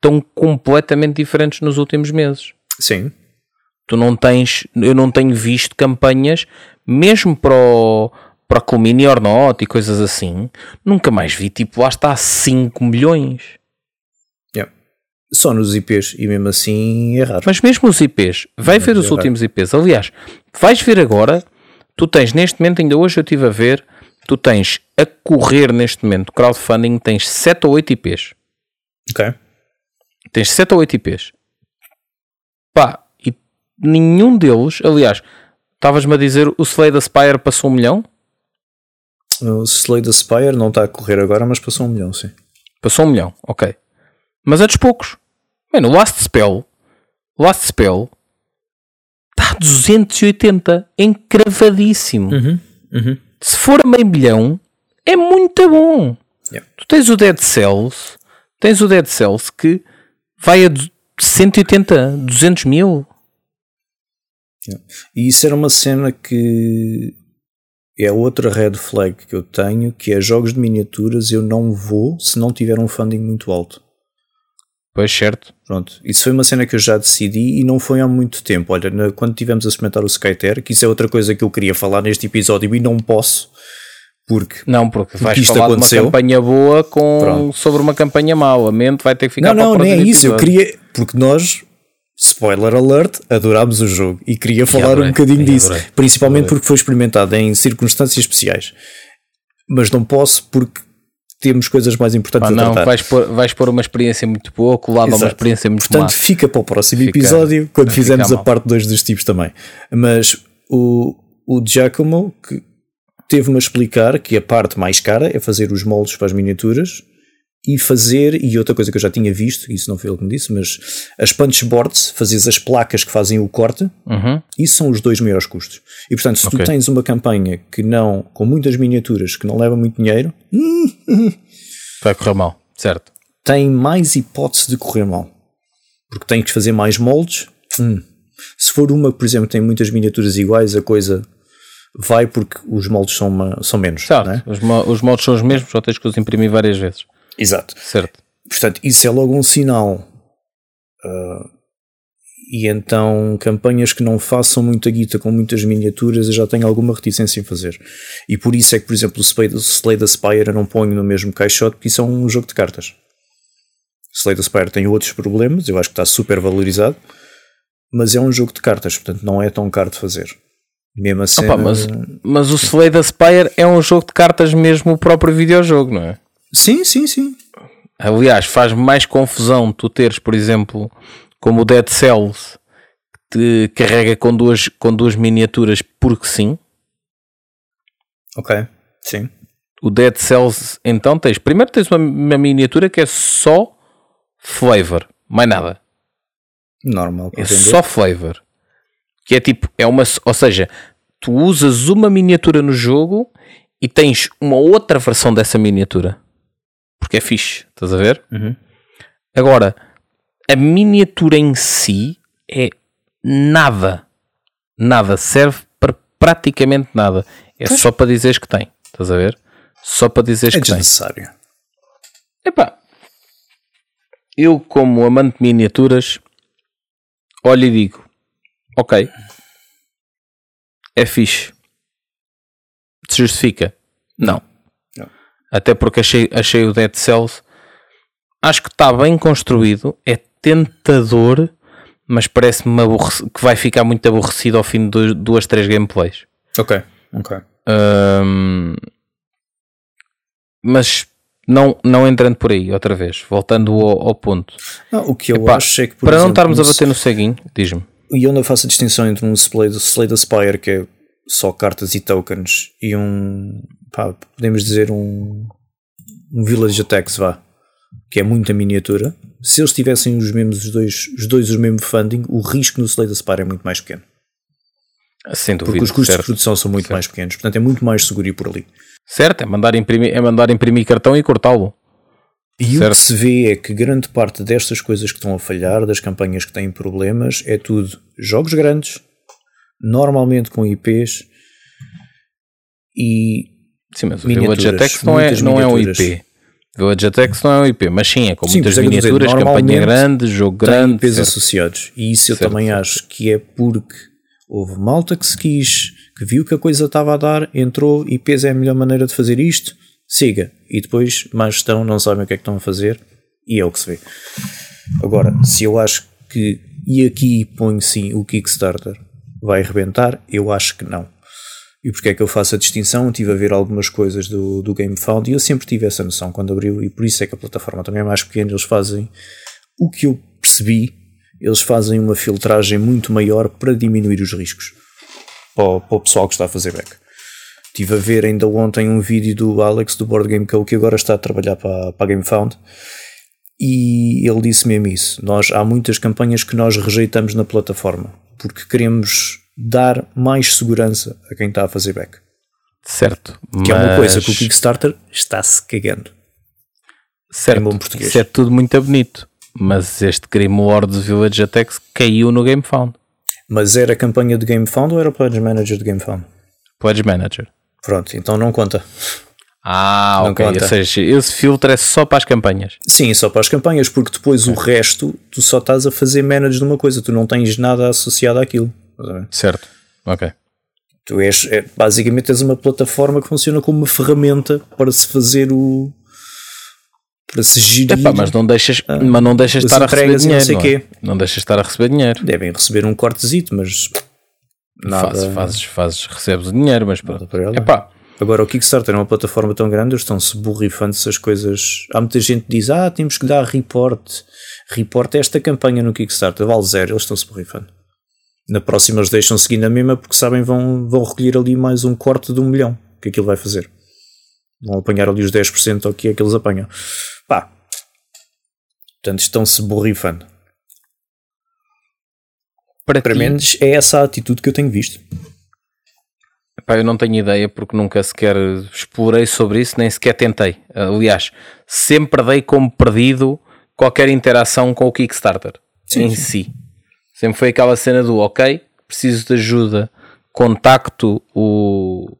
Speaker 1: estão completamente diferentes nos últimos meses.
Speaker 2: Sim.
Speaker 1: Tu não tens, eu não tenho visto campanhas mesmo para o para o Mini or Not e coisas assim, nunca mais vi, tipo, lá está 5 milhões.
Speaker 2: Yeah. Só nos IPs, e mesmo assim é raro.
Speaker 1: Mas mesmo os IPs, vai ver os é últimos IPs. Aliás, vais ver agora, tu tens neste momento, ainda hoje eu estive a ver, tu tens a correr neste momento, crowdfunding, tens 7 ou 8 IPs.
Speaker 2: Ok.
Speaker 1: Tens 7 ou 8 IPs. Pá, e nenhum deles, aliás, estavas-me a dizer o Slay the Spire passou um milhão?
Speaker 2: O Slay the Spire não está a correr agora, mas passou um milhão, sim.
Speaker 1: Passou um milhão, ok. Mas é dos poucos. Mano, o Last Spell, Last Spell está a 280, encravadíssimo.
Speaker 2: Uhum, uhum.
Speaker 1: Se for a meio milhão, é muito bom.
Speaker 2: Yeah.
Speaker 1: Tu tens o Dead Cells, tens o Dead Cells que vai a 180, 200 mil.
Speaker 2: E isso era uma cena que é outra red flag que eu tenho, que é jogos de miniaturas eu não vou se não tiver um funding muito alto.
Speaker 1: Pois certo.
Speaker 2: Pronto, isso foi uma cena que eu já decidi e não foi há muito tempo. Olha, quando tivemos a experimentar o Skyter, que isso é outra coisa que eu queria falar neste episódio e não posso, porque
Speaker 1: não, porque vais porque falar aconteceu. de uma campanha boa com, sobre uma campanha mau. A mente vai ter que ficar
Speaker 2: Não,
Speaker 1: não,
Speaker 2: nem é isso. Eu queria, porque nós spoiler alert, adorámos o jogo e queria falar adorei, um bocadinho disso, adorei, principalmente adorei. porque foi experimentado em circunstâncias especiais. Mas não posso porque temos coisas mais importantes ah, a não, tratar.
Speaker 1: Vais pôr, vais pôr uma experiência muito boa, colado a uma experiência muito
Speaker 2: Portanto, má. fica para o próximo fica, episódio, quando fizermos a parte 2 dos tipos também. Mas o, o Giacomo que teve-me a explicar que a parte mais cara é fazer os moldes para as miniaturas e fazer, e outra coisa que eu já tinha visto, isso não foi ele que me disse, mas as punchboards, fazes as placas que fazem o corte,
Speaker 1: uhum.
Speaker 2: isso são os dois maiores custos. E portanto, se okay. tu tens uma campanha que não, com muitas miniaturas, que não leva muito dinheiro,
Speaker 1: vai correr mal, certo?
Speaker 2: Tem mais hipótese de correr mal, porque tem que fazer mais moldes. Hum. Se for uma, por exemplo, tem muitas miniaturas iguais, a coisa vai porque os moldes são, uma, são menos.
Speaker 1: Certo,
Speaker 2: é?
Speaker 1: os, os moldes são os mesmos, só tens que os imprimir várias vezes.
Speaker 2: Exato.
Speaker 1: Certo.
Speaker 2: Portanto, isso é logo um sinal. Uh, e então, campanhas que não façam muita guita com muitas miniaturas, eu já tenho alguma reticência em fazer. E por isso é que, por exemplo, o Slay the Spire eu não ponho no mesmo caixote, porque isso é um jogo de cartas. Slay the Spire tem outros problemas, eu acho que está super valorizado, mas é um jogo de cartas, portanto não é tão caro de fazer. Mesmo assim.
Speaker 1: mas, mas o Slay the Spire é um jogo de cartas mesmo o próprio videojogo, não é?
Speaker 2: Sim, sim, sim.
Speaker 1: Aliás, faz mais confusão tu teres, por exemplo, como o Dead Cells, que te carrega com duas, com duas miniaturas porque sim.
Speaker 2: Ok, sim.
Speaker 1: O Dead Cells, então tens. Primeiro tens uma, uma miniatura que é só flavor, mais nada.
Speaker 2: Normal.
Speaker 1: É só flavor. Que é tipo, é uma. Ou seja, tu usas uma miniatura no jogo e tens uma outra versão dessa miniatura porque é fixe, estás a ver?
Speaker 2: Uhum.
Speaker 1: Agora, a miniatura em si é nada. Nada. Serve para praticamente nada. É pois. só para dizeres que tem. Estás a ver? Só para dizeres
Speaker 2: é
Speaker 1: que tem.
Speaker 2: É desnecessário.
Speaker 1: Epá. Eu, como amante de miniaturas, olho e digo: Ok. É fixe. Se justifica? Não. Até porque achei, achei o Dead Cells. Acho que está bem construído, é tentador, mas parece-me que vai ficar muito aborrecido ao fim de duas, três gameplays.
Speaker 2: Ok, ok.
Speaker 1: Um, mas não, não entrando por aí outra vez, voltando ao, ao ponto.
Speaker 2: Não, o que eu Epá, acho é que
Speaker 1: para
Speaker 2: exemplo,
Speaker 1: não estarmos a bater no ceguinho, diz-me.
Speaker 2: E onde eu faço a distinção entre um Slay, Slay Spire, que é só cartas e tokens, e um, pá, podemos dizer um, um Village Attacks, vá, que é muita miniatura. Se eles tivessem os mesmos os dois, os dois o mesmo funding, o risco no Slay Spire é muito mais pequeno.
Speaker 1: Sem dúvida,
Speaker 2: Porque os custos
Speaker 1: certo.
Speaker 2: de produção são muito
Speaker 1: Certo.
Speaker 2: mais pequenos, portanto é muito mais seguro ir por ali.
Speaker 1: Certo, é mandar imprimir, é mandar imprimir cartão e cortá-lo.
Speaker 2: E o
Speaker 1: Certo.
Speaker 2: que se vê é que grande parte destas coisas que estão a falhar, das campanhas que têm problemas, é tudo jogos grandes, normalmente com IPs e
Speaker 1: Sim, mas o
Speaker 2: Miniaturas,
Speaker 1: Village Attacks não é, não é um
Speaker 2: miniaturas.
Speaker 1: IP. Village Attacks não é um IP, mas sim, é com
Speaker 2: Sim,
Speaker 1: muitas
Speaker 2: é a dizer,
Speaker 1: miniaturas, campanha grande, jogo grande.
Speaker 2: IPs
Speaker 1: certo.
Speaker 2: associados. E isso eu
Speaker 1: Certo,
Speaker 2: também acho que é porque houve malta que se quis, que viu que a coisa estava a dar, entrou, IPs é a melhor maneira de fazer isto, siga. E depois, mais estão, não sabem o que é que estão a fazer, e é o que se vê. Agora, se eu acho que, e aqui ponho sim o Kickstarter, vai arrebentar, eu acho que não. E porque é que eu faço a distinção? Estive a ver algumas coisas do, do GameFound e eu sempre tive essa noção quando abriu, e por isso é que a plataforma também é mais pequena. Eles fazem o que eu percebi, eles fazem uma filtragem muito maior para diminuir os riscos para o, para o pessoal que está a fazer back. Estive a ver ainda ontem um vídeo do Alex do Board Game Co. que agora está a trabalhar para, para a GameFound e ele disse mesmo isso. Nós, há muitas campanhas que nós rejeitamos na plataforma porque queremos dar mais segurança a quem está a fazer back.
Speaker 1: Certo.
Speaker 2: Que é uma coisa que o
Speaker 1: mas-
Speaker 2: Kickstarter está-se cagando.
Speaker 1: certo,
Speaker 2: em bom português.
Speaker 1: Isso é tudo muito bonito. Mas este Grimoire de Village Attacks caiu no GameFound.
Speaker 2: Mas era a campanha de GameFound ou era o Pledge Manager de GameFound?
Speaker 1: Pledge Manager.
Speaker 2: Pronto, então não conta.
Speaker 1: Ah,
Speaker 2: Não
Speaker 1: ok.
Speaker 2: conta.
Speaker 1: Ou seja, esse filtro é só para as campanhas.
Speaker 2: Sim, só para as campanhas, porque depois o resto tu só estás a fazer manage de uma coisa, tu não tens nada associado àquilo.
Speaker 1: Certo. Ok.
Speaker 2: Tu és, é, basicamente és uma plataforma que funciona como uma ferramenta para se fazer o. para se gerir.
Speaker 1: Epá, mas não deixas, mas não deixas de
Speaker 2: as
Speaker 1: estar a receber
Speaker 2: não
Speaker 1: dinheiro.
Speaker 2: sei
Speaker 1: Não,
Speaker 2: quê.
Speaker 1: é? não deixas de estar a receber dinheiro.
Speaker 2: Devem receber um cortezito, mas. Nada.
Speaker 1: Fazes, fazes, fazes, recebes o dinheiro, mas pronto. Epá,
Speaker 2: Agora, o Kickstarter é uma plataforma tão grande, eles estão-se borrifando essas coisas. Há muita gente que diz: Ah, temos que dar report. Report a esta campanha no Kickstarter, vale zero, eles estão-se borrifando. Na próxima, eles deixam seguir na mesma porque sabem vão vão recolher ali mais um corte de um milhão. O que aquilo vai fazer? Vão apanhar ali os 10% ao que é que eles apanham. Pá. Portanto, estão-se borrifando.
Speaker 1: Para,
Speaker 2: Para
Speaker 1: ti,
Speaker 2: menos é essa a atitude que eu tenho visto.
Speaker 1: epá, eu não tenho ideia porque nunca sequer explorei sobre isso, nem sequer tentei. Aliás, sempre dei como perdido qualquer interação com o Kickstarter em si. Sempre foi aquela cena do ok, preciso de ajuda, contacto o,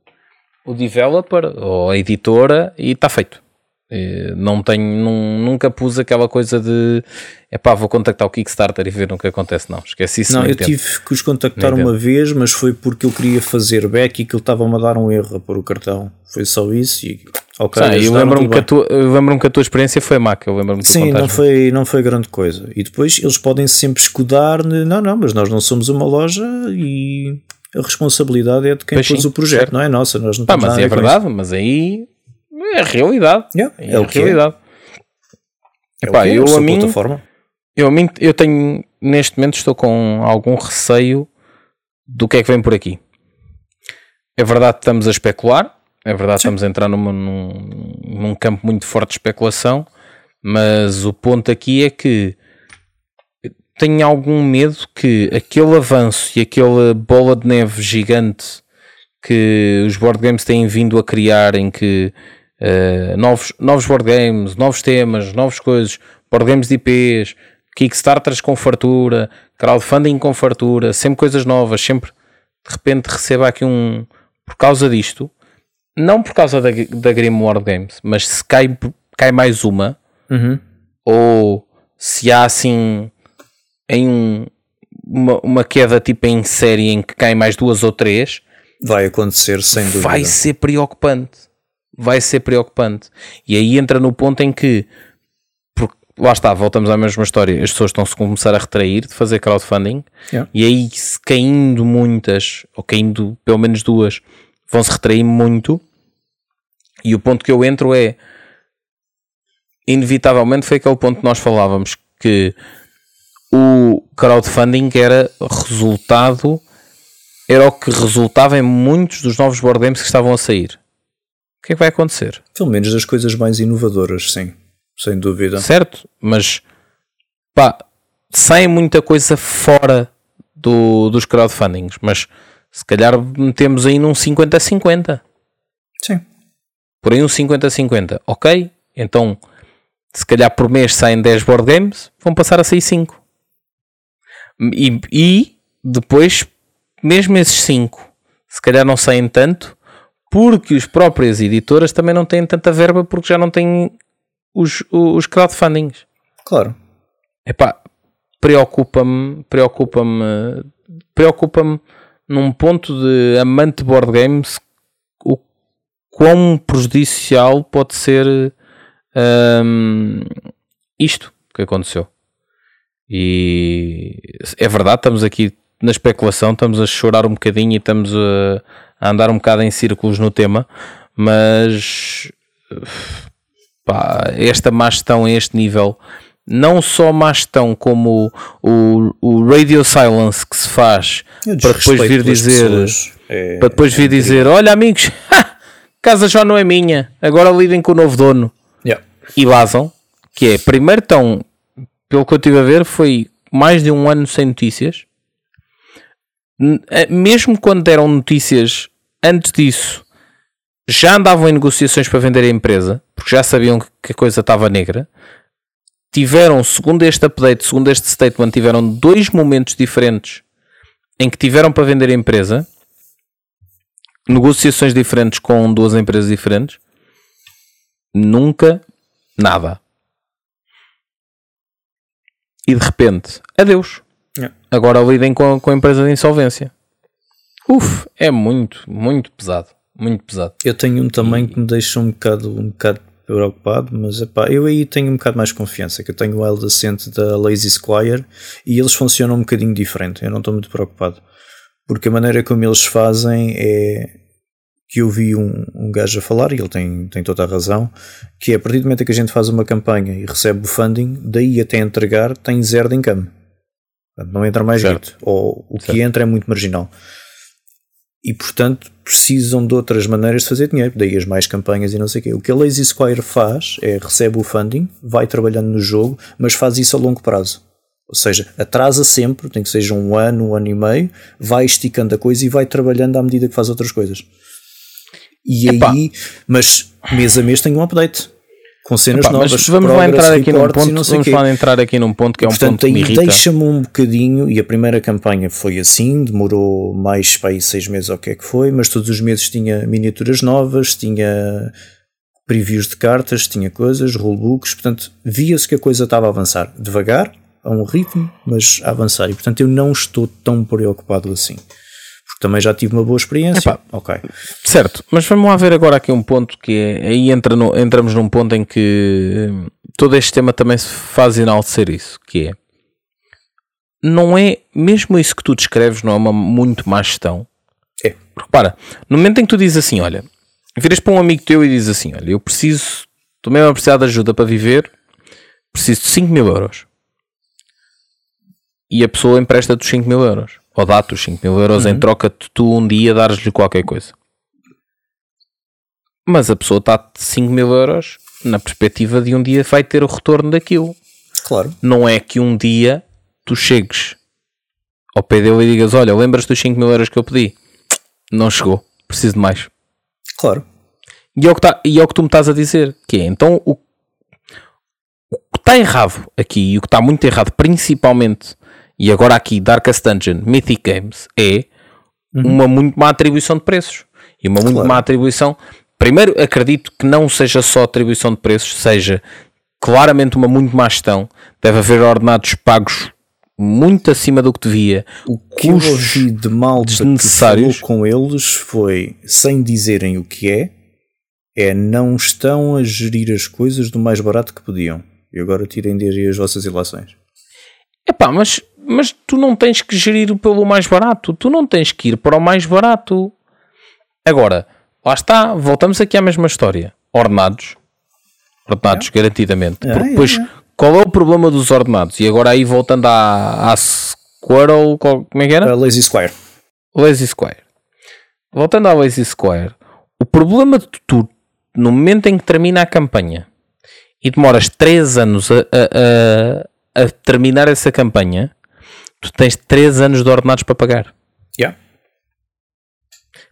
Speaker 1: o developer ou a editora e está feito. Eh, Não tenho, nun- nunca pus aquela coisa de epá, vou contactar o Kickstarter e ver o que acontece. Não, esqueci isso.
Speaker 2: Não, eu
Speaker 1: tento.
Speaker 2: tive que os contactar uma vez, mas foi porque eu queria fazer back e que ele estava-me a dar um erro a pôr o cartão. Foi só isso e ok.
Speaker 1: Ah, eu lembro-me que, a tua- eu lembro-me que a tua experiência foi má, que eu lembro-me
Speaker 2: Sim, não foi, não foi grande coisa. E depois eles podem sempre escudar, não, não, mas nós não somos uma loja e a responsabilidade é de quem
Speaker 1: Pois
Speaker 2: pôs
Speaker 1: sim,
Speaker 2: o projeto,
Speaker 1: certo.
Speaker 2: não é nossa. Nós não
Speaker 1: Pá, mas é verdade, mas aí é a realidade.
Speaker 2: Yeah,
Speaker 1: É,
Speaker 2: é,
Speaker 1: a
Speaker 2: é.
Speaker 1: realidade.
Speaker 2: É
Speaker 1: Epá,
Speaker 2: é,
Speaker 1: eu, a mim,
Speaker 2: plataforma.
Speaker 1: eu, a mim, eu tenho, neste momento, estou com algum receio do que é que vem por aqui. É verdade que estamos a especular, é verdade estamos a entrar numa- num, num campo muito forte de especulação, mas o ponto aqui é que tenho algum medo que aquele avanço e aquela bola de neve gigante que os board games têm vindo a criar em que eh, novos, novos board games, novos temas, novas coisas, board games de IPs, Kickstarters com fartura, crowdfunding com fartura, sempre coisas novas, sempre de repente receba aqui um por causa disto, não por causa da, da Grimoire Games, mas se cai, cai mais uma,
Speaker 2: Uhum.
Speaker 1: ou se há assim em um, uma, uma queda tipo em série em que caem mais duas ou três,
Speaker 2: Vai acontecer sem dúvida.
Speaker 1: vai ser preocupante. Vai ser preocupante. E aí entra no ponto em que, porque, lá está, voltamos à mesma história, as pessoas estão-se a começar a retrair de fazer crowdfunding,
Speaker 2: Yeah.
Speaker 1: e aí se caindo muitas, ou caindo pelo menos duas, vão se retrair muito. E o ponto que eu entro é, inevitavelmente, foi aquele ponto que nós falávamos, que o crowdfunding era resultado, era o que resultava em muitos dos novos board games que estavam a sair. O que é que vai acontecer?
Speaker 2: Pelo menos das coisas mais inovadoras, sim, sem dúvida.
Speaker 1: Certo, mas pá, sai muita coisa fora do, dos crowdfundings, mas se calhar metemos aí num 50-50.
Speaker 2: Sim.
Speaker 1: Por aí um 50-50. Ok, então se calhar por mês saem 10 board games, vão passar a sair 5. E, e depois, mesmo esses 5, se calhar não saem tanto, porque as próprias editoras também não têm tanta verba porque já não têm os, os crowdfundings.
Speaker 2: Claro.
Speaker 1: Epá, preocupa-me, preocupa-me, preocupa-me num ponto de amante de board games o quão prejudicial pode ser um, isto que aconteceu. E é verdade, estamos aqui na especulação, estamos a chorar um bocadinho e estamos a, a andar um bocado em círculos no tema, mas pá, esta má gestão a este nível, não só má gestão como o, o radio silence que se faz para depois vir dizer é, para depois vir dizer, olha amigos, casa já não é minha, agora lidem com o novo dono
Speaker 2: yeah.
Speaker 1: e vazam, que é primeiro estão pelo que eu estive a ver, foi mais de um ano sem notícias. Eh, mesmo quando deram notícias antes disso, já andavam em negociações para vender a empresa, porque já sabiam que a coisa estava negra. Tiveram, segundo este update, segundo este statement, tiveram dois momentos diferentes em que tiveram para vender a empresa, negociações diferentes com duas empresas diferentes. Nunca nada e de repente, adeus. Yeah. Agora lidem com, com a empresa de insolvência. Uf, é muito, muito pesado. Muito pesado.
Speaker 2: Eu tenho um também que me deixa um bocado, um bocado preocupado, mas epá, eu aí tenho um bocado mais confiança, que eu tenho o Wild Ascent da Lazy Squire e eles funcionam um bocadinho diferente, eu não estou muito preocupado. Porque a maneira como eles fazem é que eu vi um, um gajo a falar, e ele tem, tem toda a razão, que é a partir do momento que a gente faz uma campanha e recebe o funding, daí até entregar tem zero de income. Não entra mais certo. ou o certo. que entra é muito marginal. E portanto precisam de outras maneiras de fazer dinheiro, daí as mais campanhas e não sei o quê. O que a Lazy Square faz é recebe o funding, vai trabalhando no jogo, mas faz isso a longo prazo. Ou seja, atrasa sempre, tem que seja um ano, um ano e meio, vai esticando a coisa e vai trabalhando à medida que faz outras coisas. E Epá. aí, mas mês a mês tem um update com cenas Epá, novas. Mas
Speaker 1: vamos lá entrar aqui num ponto, vamos lá entrar aqui num ponto que é um
Speaker 2: Portanto,
Speaker 1: ponto que me
Speaker 2: irrita. deixa-me um bocadinho, e a primeira campanha foi assim, demorou mais para aí seis meses ou o que é que foi, mas todos os meses tinha miniaturas novas, tinha previews de cartas, tinha coisas, rulebooks, portanto via-se que a coisa estava a avançar devagar, a um ritmo, mas a avançar, e portanto eu não estou tão preocupado assim também já tive uma boa experiência. Epá, ok.
Speaker 1: Certo, mas vamos lá ver agora aqui um ponto que é, aí entra no, entramos num ponto em que hum, todo este tema também se faz enaltecer isso, que é não é, mesmo isso que tu descreves não é uma muito má gestão.
Speaker 2: É.
Speaker 1: Porque para, no momento em que tu dizes assim, olha, viras para um amigo teu e dizes assim, olha, eu preciso, estou mesmo a precisar de ajuda para viver, preciso de 5 mil euros. E a pessoa empresta-te os 5 mil euros ou dá-te os 5 mil euros uhum. em troca de tu um dia dares-lhe qualquer coisa. Mas a pessoa dá-te 5 mil euros na perspectiva de um dia vai ter o retorno daquilo.
Speaker 2: Claro.
Speaker 1: Não é que um dia tu chegues ao pé dele e digas: Olha, lembras dos 5 mil euros que eu pedi? Não chegou, preciso de mais.
Speaker 2: Claro.
Speaker 1: E é o que, tá, e é o que tu me estás a dizer, que é então o, o que está errado aqui e o que está muito errado, principalmente e agora aqui Darkest Dungeon, Mythic Games, é uhum. uma muito má atribuição de preços. E uma muito claro. má atribuição. Primeiro, acredito que não seja só atribuição de preços, seja claramente uma muito má gestão. Deve haver ordenados pagos muito acima do que devia.
Speaker 2: O que eu ouvi de mal desnecessários com eles foi, sem dizerem o que é, é não estão a gerir as coisas do mais barato que podiam. E agora tirem desde as vossas ilações.
Speaker 1: Epá, mas mas tu não tens que gerir pelo mais barato, tu não tens que ir para o mais barato. Agora, lá está, voltamos aqui à mesma história. Ordenados, ordenados é. garantidamente. É, Porque depois, Qual é o problema dos ordenados? E agora aí voltando à, à Squirrel, qual- como é que era?
Speaker 2: A Lazy Square.
Speaker 1: Lazy Square. Voltando ao Lazy Square, o problema de tu, no momento em que termina a campanha e demoras 3 anos a, a- a- a terminar essa campanha, tu tens 3 anos de ordenados para pagar.
Speaker 2: Yeah.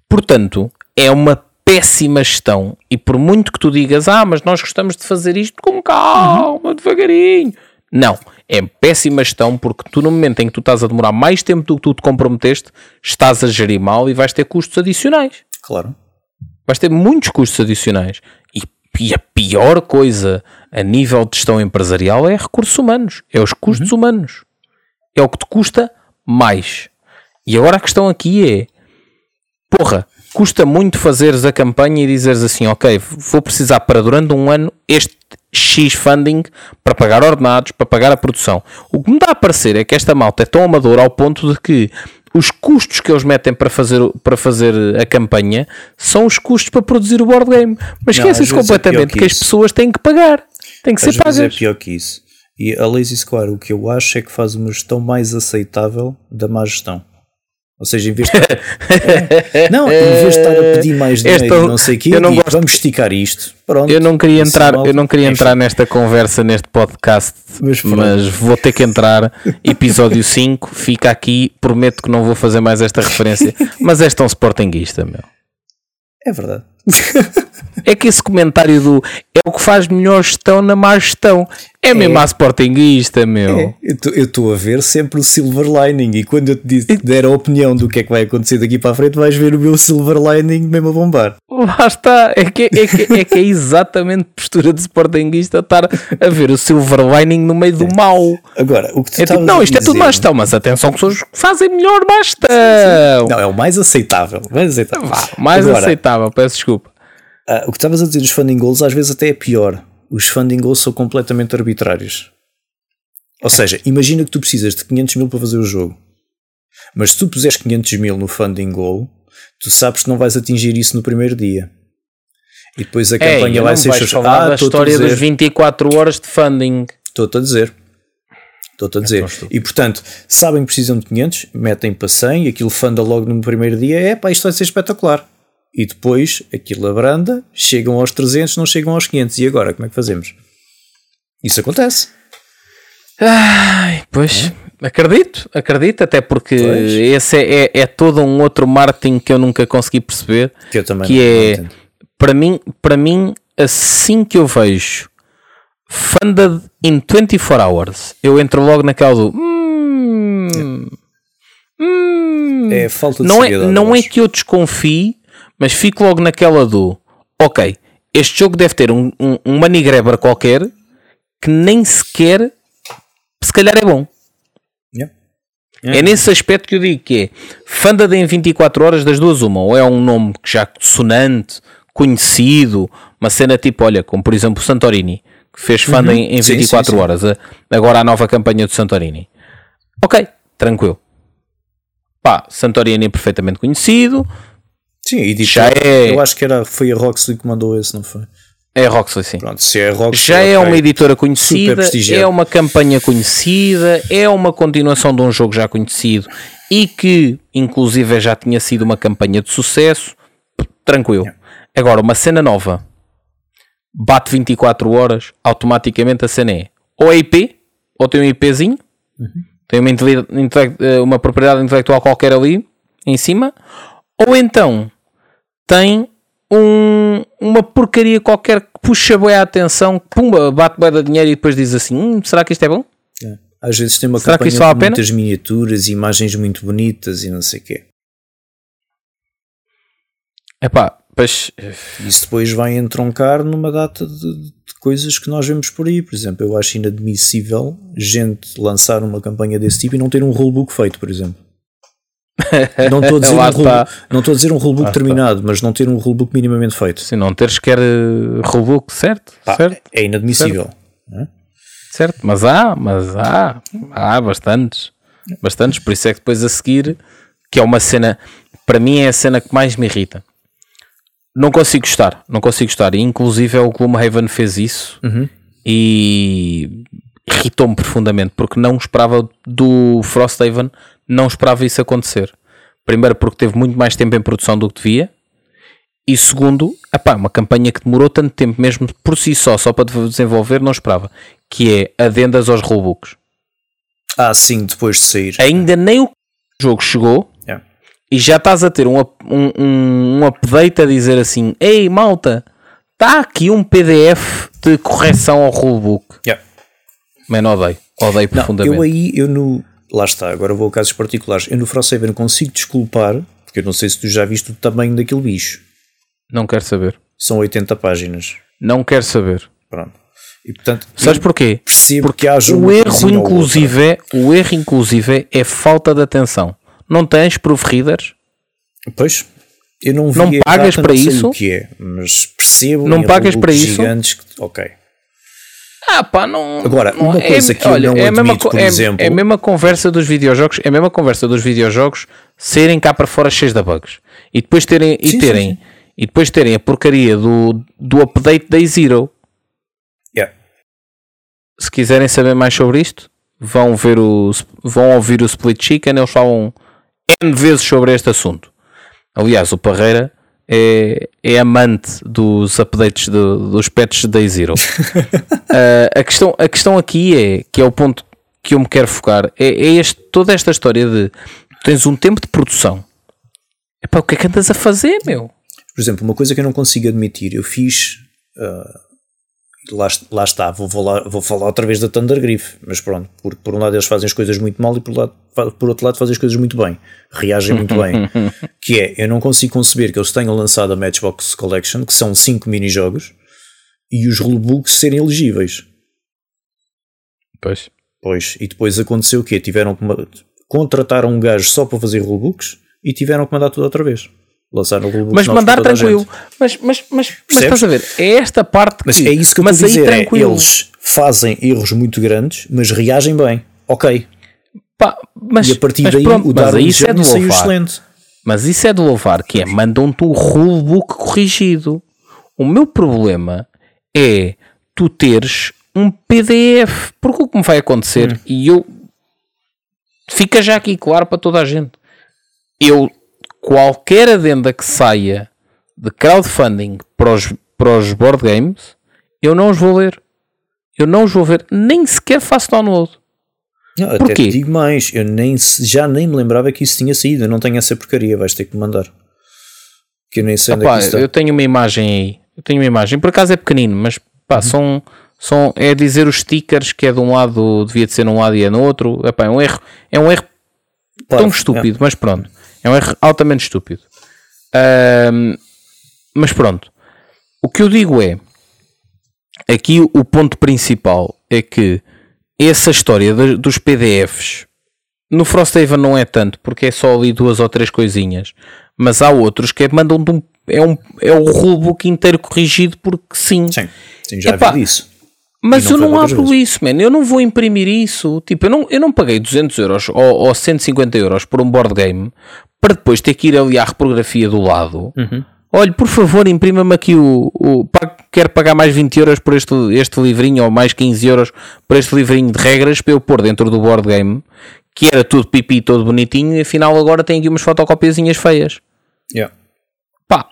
Speaker 1: Portanto, é uma péssima gestão. E por muito que tu digas, ah, mas nós gostamos de fazer isto com calma, devagarinho. Não, é péssima gestão porque tu, no momento em que tu estás a demorar mais tempo do que tu te comprometeste, estás a gerir mal e vais ter custos adicionais.
Speaker 2: Claro.
Speaker 1: Vais ter muitos custos adicionais. E, e a pior coisa a nível de gestão empresarial é recursos humanos, é os custos humanos. É o que te custa mais. E agora a questão aqui é: porra, custa muito fazeres a campanha e dizeres assim, ok, vou precisar para durante um ano este X funding para pagar ordenados, para pagar a produção. O que me dá a parecer é que esta malta é tão amadora ao ponto de que os custos que eles metem para fazer, para fazer a campanha são os custos para produzir o board game. Mas esqueces
Speaker 2: é
Speaker 1: completamente
Speaker 2: que
Speaker 1: que, as pessoas têm que pagar. Têm que
Speaker 2: Às
Speaker 1: ser
Speaker 2: é
Speaker 1: pagas.
Speaker 2: pior que isso. E a Lazy Square, o que eu acho é que faz uma gestão mais aceitável da má gestão. Ou seja, em vez de. É. Não, em vez de estar a pedir mais dinheiro
Speaker 1: Esta-
Speaker 2: não sei o quê,
Speaker 1: eu não gosto-
Speaker 2: vamos esticar isto. Pronto.
Speaker 1: Eu não queria
Speaker 2: Assim,
Speaker 1: entrar, eu não queria entrar nesta conversa neste podcast,
Speaker 2: Mas
Speaker 1: mas, vou ter que entrar. Episódio 5, fica aqui, prometo que não vou fazer mais esta referência, mas és tão sportinguista, meu.
Speaker 2: É verdade.
Speaker 1: É que esse comentário do é o que faz melhor gestão na má gestão. É mesmo a sportinguista, meu.
Speaker 2: É, eu estou a ver sempre o silver lining e quando eu te disse- der a opinião do que é que vai acontecer daqui para a frente, vais ver o meu silver lining mesmo a bombar.
Speaker 1: Lá está, é que é, que, é que é exatamente postura de sportinguista estar a ver o silver lining no meio do mal.
Speaker 2: Agora, o que tu
Speaker 1: É tipo, não, isto é tudo
Speaker 2: dizer-
Speaker 1: má gestão, mas atenção que que fazem melhor má gestão.
Speaker 2: Não, é o mais aceitável. Mais aceitável.
Speaker 1: Vá, mais
Speaker 2: Agora,
Speaker 1: aceitável, peço desculpa.
Speaker 2: ah, o que estavas a dizer dos funding goals às vezes até é pior. Os funding goals são completamente arbitrários. Ou seja, imagina que tu precisas de 500 mil para fazer o jogo. Mas se tu puseres 500 mil no funding goal, tu sabes que não vais atingir isso no primeiro dia. E depois a
Speaker 1: Ei,
Speaker 2: campanha vai ser
Speaker 1: vais falar
Speaker 2: Ah,
Speaker 1: da
Speaker 2: a
Speaker 1: história
Speaker 2: dizer.
Speaker 1: das 24 horas de funding.
Speaker 2: Estou-te a dizer. Estou-te a dizer. E portanto, sabem que precisam de 500, metem para 100 e aquilo funda logo no primeiro dia. É pá, isto vai ser espetacular. E depois aquilo abranda, chegam aos 300, não chegam aos 500. E agora, como é que fazemos? Isso acontece.
Speaker 1: Ai, pois, acredito, acredito, até porque
Speaker 2: Pois.
Speaker 1: esse é, é, é todo um outro marketing que eu nunca consegui perceber.
Speaker 2: Que eu também
Speaker 1: que é,
Speaker 2: entendo.
Speaker 1: para mim, para mim, assim que eu vejo funded in 24 hours, eu entro logo naquela do. "Hum, hum."
Speaker 2: É falta de
Speaker 1: não é, não é que eu desconfie, mas fico logo naquela do ok, este jogo deve ter um, um, um money grabber qualquer que nem sequer se calhar é bom.
Speaker 2: Yeah.
Speaker 1: É nesse aspecto que eu digo que é Funded em 24 horas das duas uma, ou é um nome que já sonante, conhecido, uma cena tipo, olha, como por exemplo o Santorini, que fez Funded em, em
Speaker 2: Uhum. Sim,
Speaker 1: 24
Speaker 2: sim, sim.
Speaker 1: horas, agora a nova campanha do Santorini. Ok, tranquilo. Pá, Santorini é perfeitamente conhecido,
Speaker 2: Sim, e digo,
Speaker 1: Já é-
Speaker 2: eu acho que era, foi a Roxley que mandou esse, não foi?
Speaker 1: é Roxley sim.
Speaker 2: Pronto, se é a Roxley.
Speaker 1: Já é uma editora conhecida, é uma campanha conhecida, é uma continuação de um jogo já conhecido e que, inclusive, já tinha sido uma campanha de sucesso. Tranquilo. Agora, uma cena nova bate 24 horas, automaticamente a cena é ou é IP, ou tem um IPzinho, tem uma, eh, uma propriedade intelectual qualquer ali em cima, ou então tem um- uma porcaria qualquer que puxa bem a atenção, pumba, bate bem da dinheiro e depois diz assim: "Hum, será que isto é bom?
Speaker 2: É. Às vezes tem uma
Speaker 1: Será
Speaker 2: campanha
Speaker 1: vale
Speaker 2: com muitas miniaturas, imagens muito bonitas e não sei o quê.
Speaker 1: Epá, pois
Speaker 2: Isso depois vai entroncar numa data de, de coisas que nós vemos por aí. Por exemplo, eu acho inadmissível gente lançar uma campanha desse tipo e não ter um rulebook feito, por exemplo. Não estou a dizer, um,
Speaker 1: Lá
Speaker 2: rule-
Speaker 1: está.
Speaker 2: não estou a dizer um rulebook terminado, mas não ter um rulebook minimamente feito.
Speaker 1: se não teres quer uh, rulebook, certo?
Speaker 2: Pá,
Speaker 1: certo?
Speaker 2: é inadmissível.
Speaker 1: Certo, mas há, mas há, há bastantes, bastantes, por isso é que depois a seguir, que é uma cena, para mim é a cena que mais me irrita. Não consigo gostar, não consigo gostar, e inclusive é o Gloomhaven fez isso,
Speaker 2: Uhum.
Speaker 1: e irritou-me profundamente porque não esperava do Frosthaven, não esperava isso acontecer. Primeiro porque teve muito mais tempo em produção do que devia. E segundo, epá, uma campanha que demorou tanto tempo mesmo por si só, só para desenvolver, não esperava. Que é adendas aos rulebooks.
Speaker 2: Ah, sim, depois de sair.
Speaker 1: Ainda nem o jogo chegou
Speaker 2: Yeah.
Speaker 1: e já estás a ter um, um, um, um update a dizer assim: Ei malta, está aqui um PDF de correção ao rulebook.
Speaker 2: Yeah.
Speaker 1: Mano, odeio, odeio
Speaker 2: Não,
Speaker 1: profundamente.
Speaker 2: eu aí, eu no. Lá está, agora vou a casos particulares. Eu no Frosthaven consigo desculpar, porque eu não sei se tu já viste o tamanho daquele bicho.
Speaker 1: Não quero saber.
Speaker 2: São 80 páginas.
Speaker 1: Não quero saber.
Speaker 2: Pronto. E portanto,
Speaker 1: Sabes porquê?
Speaker 2: percebo que haja
Speaker 1: O erro, inclusive, é, o erro, inclusive, é falta de atenção. Não tens proofreaders?
Speaker 2: Pois, eu não vi
Speaker 1: Não pagas
Speaker 2: data,
Speaker 1: para
Speaker 2: não
Speaker 1: isso?
Speaker 2: o que é, mas percebo
Speaker 1: Não pagas para isso?
Speaker 2: gigantes que, ok.
Speaker 1: Ah, pá, não.
Speaker 2: Agora,
Speaker 1: não-
Speaker 2: uma coisa que eu não
Speaker 1: é mesma,
Speaker 2: admito,
Speaker 1: co-
Speaker 2: por
Speaker 1: é,
Speaker 2: exemplo-
Speaker 1: é a mesma conversa dos videojogos, é a mesma conversa dos videojogos serem cá para fora cheios de bugs e depois terem e
Speaker 2: Sim, sim,
Speaker 1: terem
Speaker 2: sim.
Speaker 1: e depois terem a porcaria do, do update Day Zero.
Speaker 2: Yeah.
Speaker 1: Se quiserem saber mais sobre isto, vão ver o vão ouvir o Split Chicken, eles falam N vezes sobre este assunto. Aliás, o Parreira é, é amante dos updates do- dos patches Day Zero. Uh, a, questão, a questão aqui é, que é o ponto que eu me quero focar, é, é este, toda esta história de tens um tempo de produção. Epá, o que é que andas a fazer, meu?
Speaker 2: Por exemplo, uma coisa que eu não consigo admitir, eu fiz. ah, lá, lá está, vou falar, vou falar outra vez da Thunder Griff, mas pronto, por, por um lado eles fazem as coisas muito mal e por, lado, por outro lado fazem as coisas muito bem, reagem muito bem. Que é, eu não consigo conceber que eles tenham lançado a Matchbox Collection, que são 5 minijogos, e os rulebooks serem elegíveis.
Speaker 1: Pois.
Speaker 2: Pois, e depois aconteceu o quê? Tiveram que contrataram um gajo só para fazer rulebooks e tiveram que mandar tudo outra vez. Lançaram rulebooks
Speaker 1: Mas mandar tranquilo. Mas, mas, mas, mas estás a ver? É esta parte
Speaker 2: Mas
Speaker 1: que,
Speaker 2: é isso que eu
Speaker 1: mas
Speaker 2: estou a
Speaker 1: aí
Speaker 2: dizer. É, eles fazem erros muito grandes, mas reagem bem. Ok.
Speaker 1: Pá, mas,
Speaker 2: E a partir
Speaker 1: mas
Speaker 2: daí
Speaker 1: pronto,
Speaker 2: o
Speaker 1: mas
Speaker 2: Darwin
Speaker 1: isso é de
Speaker 2: saiu excelente.
Speaker 1: Mas isso é de louvar, que é mandam-te um rulebook corrigido. O meu problema é tu teres um PDF. Porque o que me vai acontecer,
Speaker 2: Hum.
Speaker 1: e eu fica já aqui claro para toda a gente. Eu, qualquer adenda que saia de crowdfunding para os, para os board games, eu não os vou ler. Eu não os vou ver, nem sequer faço download.
Speaker 2: Não, até
Speaker 1: Porquê?
Speaker 2: te digo mais, eu nem, já nem me lembrava que isso tinha saído. Eu não tenho essa porcaria, vais ter que me mandar. Que eu nem sei onde é que está.
Speaker 1: eu tenho uma imagem aí. Eu tenho uma imagem. Por acaso é pequenino, mas
Speaker 2: Uhum.
Speaker 1: pá, são, são. É dizer os stickers que é de um lado, devia de ser num lado e é no outro. Epá, é um erro. É um erro
Speaker 2: Claro,
Speaker 1: tão estúpido, mas pronto. É um erro altamente estúpido. Ahm, mas pronto. O que eu digo é. Aqui o ponto principal é que essa história de- dos PDFs no Frosthaven não é tanto, porque é só ali duas ou três coisinhas. Mas há outros que mandam de um. É, um, é o rulebook inteiro corrigido porque sim.
Speaker 2: é. Sim, sim, já
Speaker 1: Epá,
Speaker 2: vi disso.
Speaker 1: Mas eu não abro
Speaker 2: vezes.
Speaker 1: isso, man. Eu não vou imprimir isso. Tipo, eu não, eu não paguei 200 euros ou, ou 150 euros por um board game para depois ter que ir ali à reprografia do lado.
Speaker 2: Uhum.
Speaker 1: Olha, por favor, imprima-me aqui o. o quero pagar mais 20 euros por este, este livrinho ou mais 15 euros por este livrinho de regras para eu pôr dentro do board game que era tudo pipi, todo bonitinho e afinal agora tem aqui umas fotocopiazinhas feias.
Speaker 2: Yeah.
Speaker 1: Pá.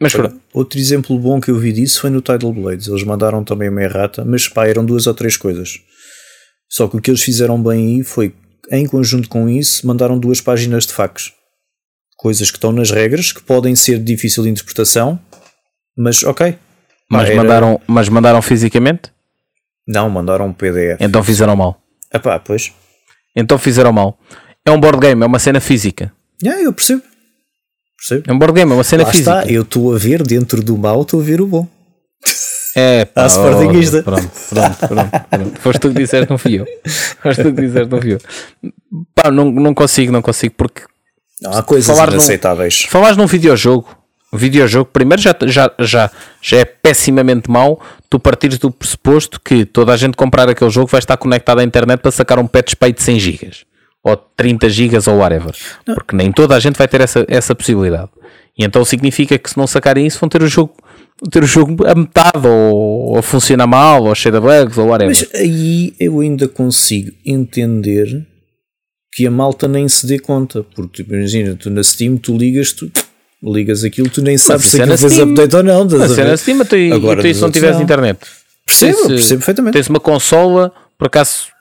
Speaker 1: Mas pronto.
Speaker 2: Outro exemplo bom que eu vi disso foi no Tidal Blades. Eles mandaram também uma errata, mas pá, eram duas ou três coisas. Só que o que eles fizeram bem aí foi, em conjunto com isso, mandaram duas páginas de facos. Coisas que estão nas regras, que podem ser de difícil interpretação, mas ok.
Speaker 1: Mas,
Speaker 2: era-
Speaker 1: mandaram, mas mandaram fisicamente?
Speaker 2: Não, mandaram um PDF.
Speaker 1: Então fizeram mal.
Speaker 2: Epá, pois.
Speaker 1: Então fizeram mal. É um board game, é uma cena física.
Speaker 2: Yeah, eu percebo.
Speaker 1: É um board game, é uma cena
Speaker 2: Lá
Speaker 1: física.
Speaker 2: está, eu estou a ver dentro do mal, estou a ver o bom.
Speaker 1: É, pá,
Speaker 2: Ah, Sportingista.
Speaker 1: oh, Pronto, pronto, pronto, pronto. Foste tu que disseste, não fui eu. Foste tu que disseste, não fui eu. Pá, não, não consigo, não consigo, porque
Speaker 2: Não, há coisas
Speaker 1: Falar num-
Speaker 2: inaceitáveis.
Speaker 1: falares num videojogo, o videojogo, primeiro já, já, já, já é pessimamente mau tu partires do pressuposto que toda a gente comprar aquele jogo vai estar conectado à internet para sacar um patch spy de 100 gigas ou 30 gigas ou whatever, porque nem toda a gente vai ter essa, essa possibilidade. E então significa que se não sacarem isso vão ter o jogo ter o jogo a metade ou a funcionar mal ou cheio de bugs ou whatever.
Speaker 2: Mas aí eu ainda consigo entender que a malta nem se dê conta, porque tipo, imagina, tu na Steam tu ligas, tu ligas aquilo, tu nem sabes se
Speaker 1: é
Speaker 2: aquilo fez update ou não.
Speaker 1: Mas é
Speaker 2: ver?
Speaker 1: na Steam tu,
Speaker 2: Agora,
Speaker 1: tu, e
Speaker 2: dos
Speaker 1: se não tiveres
Speaker 2: não.
Speaker 1: internet.
Speaker 2: Percebo,
Speaker 1: Tens,
Speaker 2: percebo perfeitamente.
Speaker 1: Tens uma consola, por acaso,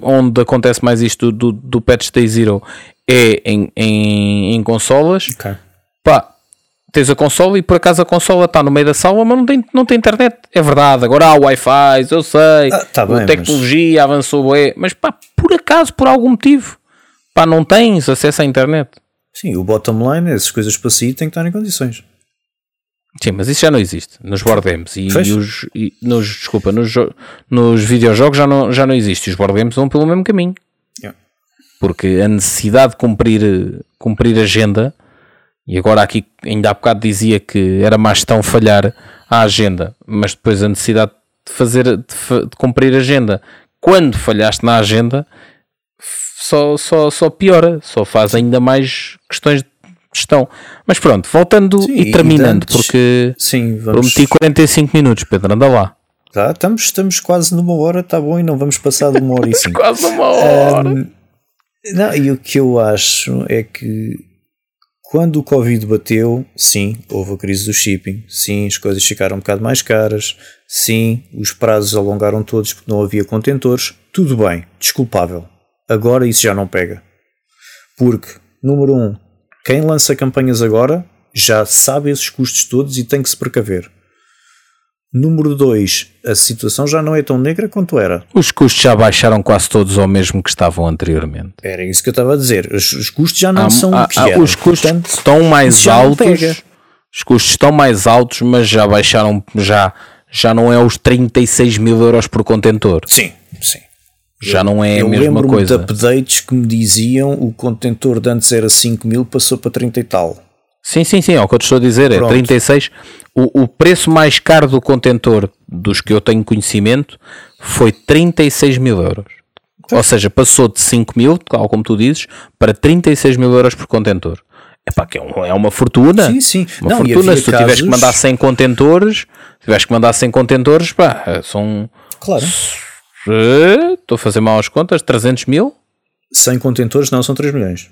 Speaker 1: onde acontece mais isto do, do, Patch Day Zero é em, em, em consolas.
Speaker 2: Ok.
Speaker 1: Pá, tens a consola e por acaso a consola está no meio da sala, mas não tem, não tem internet. É verdade, agora há Wi-Fi, eu sei,
Speaker 2: Ah, tá
Speaker 1: a
Speaker 2: bem,
Speaker 1: tecnologia avançou, bué, mas pá, por acaso, por algum motivo, pá, não tens acesso à internet.
Speaker 2: Sim, o bottom line, essas coisas para sair têm que estar em condições.
Speaker 1: Sim, mas isso já não existe nos board games e, e os, e nos, desculpa, nos, nos videojogos já não, já não existe. Os board games vão pelo mesmo caminho.
Speaker 2: Yeah.
Speaker 1: Porque a necessidade de cumprir, cumprir agenda, e agora aqui ainda há bocado dizia que era má gestão falhar a agenda, mas depois a necessidade de fazer de, de cumprir agenda quando falhaste na agenda só, só, só piora, só faz ainda mais questões de gestão. Mas pronto, voltando
Speaker 2: Sim,
Speaker 1: e
Speaker 2: e
Speaker 1: terminando,
Speaker 2: antes-
Speaker 1: porque
Speaker 2: Sim, vamos.
Speaker 1: prometi 45 minutos, Pedro, anda lá.
Speaker 2: Tá, estamos, estamos quase numa hora, está bom, e não vamos passar de uma hora e cinco.
Speaker 1: Quase uma hora.
Speaker 2: Não, e o que eu acho é que quando o Covid bateu, sim, houve a crise do shipping, sim, as coisas ficaram um bocado mais caras, sim, os prazos alongaram todos porque não havia contentores, tudo bem, desculpável. Agora isso já não pega. Porque, número um, quem lança campanhas agora já sabe esses custos todos e tem que se precaver. Número dois, a situação já não é tão negra quanto era.
Speaker 1: Os custos já baixaram quase todos ao mesmo que estavam anteriormente.
Speaker 2: Era isso que eu estava a dizer. Os, os custos já não
Speaker 1: Há-
Speaker 2: são
Speaker 1: há-
Speaker 2: o que
Speaker 1: há-
Speaker 2: eram.
Speaker 1: os custos
Speaker 2: Portanto,
Speaker 1: estão mais altos. Os custos estão mais altos, mas já baixaram, já, já não é os 36 mil euros por contentor.
Speaker 2: Sim, sim.
Speaker 1: Já não é a
Speaker 2: eu
Speaker 1: mesma coisa.
Speaker 2: de updates que me diziam o contentor de antes era 5 mil, passou para 30 e tal.
Speaker 1: Sim, sim, sim, é o que eu te estou a dizer, é
Speaker 2: Pronto.
Speaker 1: 36. O, o preço mais caro do contentor, dos que eu tenho conhecimento, foi 36 mil euros. Ou seja, passou de 5 mil, tal como tu dizes, para 36 mil euros por contentor. Epá, que é, um- é uma fortuna.
Speaker 2: Sim, sim.
Speaker 1: Uma
Speaker 2: Não,
Speaker 1: fortuna. Se tu tiveres que
Speaker 2: casos-
Speaker 1: mandar 100 contentores, se tiveres que mandar 100 contentores, pá, são.
Speaker 2: Claro.
Speaker 1: Eh, Estou a fazer mal as contas, 300 mil?
Speaker 2: 100 contentores não são 3 milhões.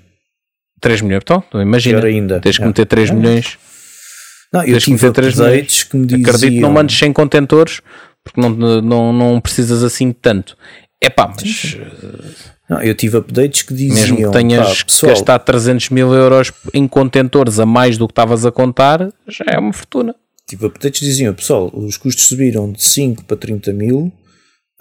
Speaker 1: 3 milhões. Então, imagina.
Speaker 2: Pior ainda.
Speaker 1: Tens que
Speaker 2: É.
Speaker 1: meter 3 milhões.
Speaker 2: Não, eu
Speaker 1: que
Speaker 2: tive
Speaker 1: 3
Speaker 2: updates que me diziam...
Speaker 1: Acredito que não mandes 100 contentores porque não, não, não precisas assim tanto. É pá, mas
Speaker 2: Não, eu tive updates que diziam...
Speaker 1: mesmo que tenhas
Speaker 2: pá,
Speaker 1: que
Speaker 2: pessoal,
Speaker 1: gastar 300 mil euros em contentores a mais do que estavas a contar, já é uma fortuna.
Speaker 2: Tive updates que diziam, pessoal, os custos subiram de 5 para 30 mil,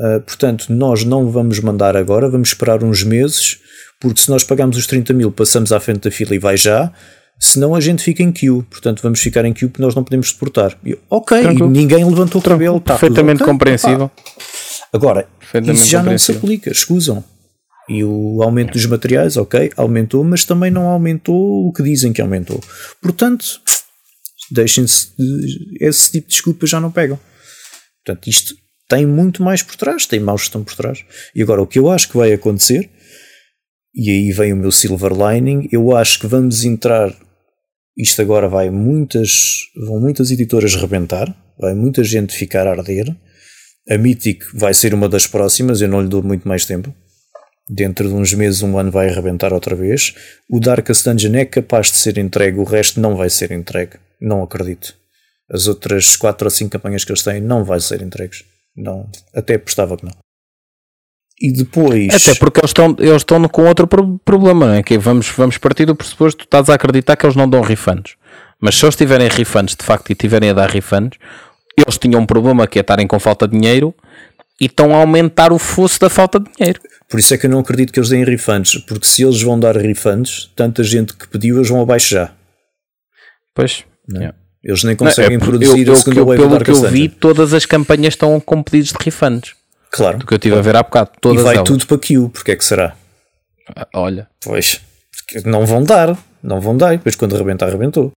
Speaker 2: ah, portanto, nós não vamos mandar agora, vamos esperar uns meses, porque se nós pagarmos os 30 mil, passamos à frente da fila e vai já, senão a gente fica em queue, portanto, vamos ficar em queue porque nós não podemos suportar. Eu, ok, ninguém levantou o cabelo, tá tudo
Speaker 1: Perfeitamente
Speaker 2: ok,
Speaker 1: compreensível.
Speaker 2: pá. Agora,
Speaker 1: Perfeitamente
Speaker 2: isso já não se aplica, escusam. E o aumento dos materiais, ok, aumentou, mas também não aumentou o que dizem que aumentou. Portanto, deixem-se de, esse tipo de desculpas já não pegam. Portanto, isto tem muito mais por trás, tem mau gestão por trás. E agora, o que eu acho que vai acontecer, e aí vem o meu silver lining, eu acho que vamos entrar. Isto agora vai muitas, vão muitas editoras rebentar, vai muita gente ficar a arder. A Mythic vai ser uma das próximas, eu não lhe dou muito mais tempo. Dentro de uns meses, um ano vai arrebentar outra vez. O Darkest Dungeon é capaz de ser entregue, o resto não vai ser entregue. Não acredito. As outras 4 ou 5 campanhas que eles têm não vai ser entregues. Não, até apostava que não. E depois.
Speaker 1: Até porque eles estão, eles estão com outro pro- problema, não é? Que vamos, vamos partir do pressuposto que tu estás a acreditar que eles não dão refunds. Mas se eles tiverem refunds de facto e tiverem a dar refunds, eles tinham um problema que é estarem com falta de dinheiro e estão a aumentar o fosso da falta de dinheiro.
Speaker 2: Por isso é que eu não acredito que eles deem refunds, porque se eles vão dar refunds, tanta gente que pediu, eles vão abaixo já.
Speaker 1: Pois. yeah.
Speaker 2: Eles nem
Speaker 1: Não, é
Speaker 2: conseguem produzir
Speaker 1: eu-
Speaker 2: a segunda
Speaker 1: eu-
Speaker 2: wave
Speaker 1: Pelo que eu vi, todas as campanhas estão com pedidos de refunds.
Speaker 2: Claro.
Speaker 1: Do que eu estive a ver há bocado.
Speaker 2: E
Speaker 1: Todas
Speaker 2: vai
Speaker 1: elas.
Speaker 2: tudo para queue, porque é que será?
Speaker 1: Ah, Olha.
Speaker 2: Pois, porque não vão dar, não vão dar, e depois quando arrebentar, arrebentou.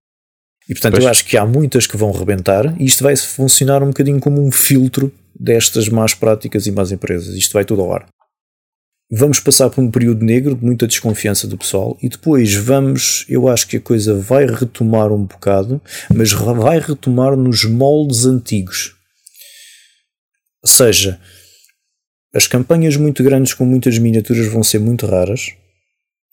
Speaker 2: E portanto
Speaker 1: Pois.
Speaker 2: eu acho que há muitas que vão rebentar e isto vai funcionar um bocadinho como um filtro destas más práticas e más empresas. Isto vai tudo ao ar. Vamos passar por um período negro de muita desconfiança do pessoal e depois vamos, eu acho que a coisa vai retomar um bocado, mas vai retomar nos moldes antigos. Ou seja, as campanhas muito grandes com muitas miniaturas vão ser muito raras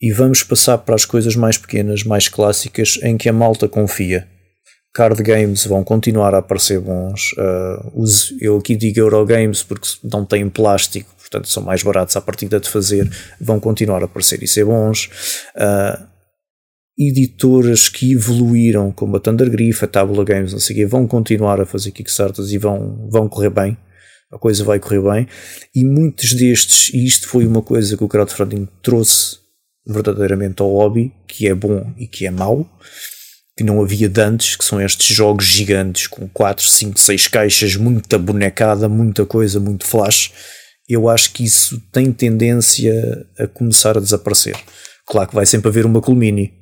Speaker 2: e vamos passar para as coisas mais pequenas, mais clássicas, em que a malta confia. Card games vão continuar a aparecer bons. Uh, eu aqui digo Eurogames porque não têm plástico, portanto são mais baratos à partida de fazer, vão continuar a aparecer e ser bons. Uh, editoras que evoluíram, como a Thunder Griff, a Tabula Games, não sei o quê, vão continuar a fazer Kickstarters e vão, vão correr bem. A coisa vai correr bem. E muitos destes, e isto foi uma coisa que o crowdfunding trouxe verdadeiramente ao hobby, que é bom e que é mau, que não havia de antes, que são estes jogos gigantes com 4, 5, 6 caixas, muita bonecada, muita coisa, muito flash eu acho que isso tem tendência a começar a desaparecer. Claro que vai sempre haver uma Colmini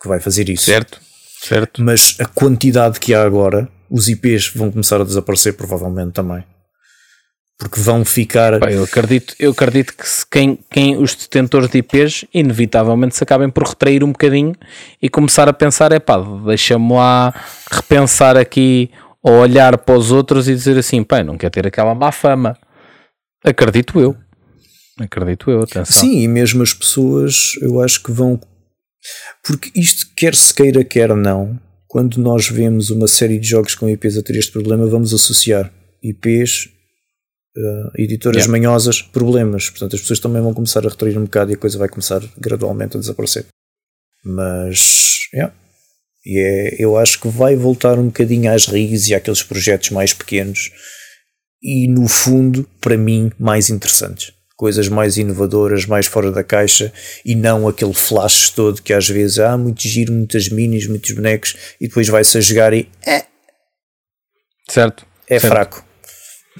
Speaker 2: que vai fazer isso.
Speaker 1: Certo, certo.
Speaker 2: Mas a quantidade que há agora, os IPs vão começar a desaparecer provavelmente também. Porque vão ficar.
Speaker 1: Eu acredito, eu acredito que quem, quem os detentores de IPs inevitavelmente se acabem por retrair um bocadinho e começar a pensar: é pá, deixa-me lá repensar aqui ou olhar para os outros e dizer assim: pá, não quer ter aquela má fama. Acredito eu. Acredito eu, atenção.
Speaker 2: Sim, e mesmo as pessoas, eu acho que vão. Porque isto, quer se queira, quer não, quando nós vemos uma série de jogos com IPs a ter este problema, vamos associar IPs, uh, eh, editoras yeah. manhosas, problemas. Portanto, as pessoas também vão começar a retrair um bocado e a coisa vai começar gradualmente a desaparecer. Mas, yeah. E é, eu acho que vai voltar um bocadinho às raízes e àqueles projetos mais pequenos e, no fundo, para mim, mais interessantes. Coisas mais inovadoras, mais fora da caixa e não aquele flash todo que às vezes há ah, muito giro, muitas minis, muitos bonecos e depois vai-se a jogar e é,
Speaker 1: certo,
Speaker 2: é
Speaker 1: certo.
Speaker 2: fraco.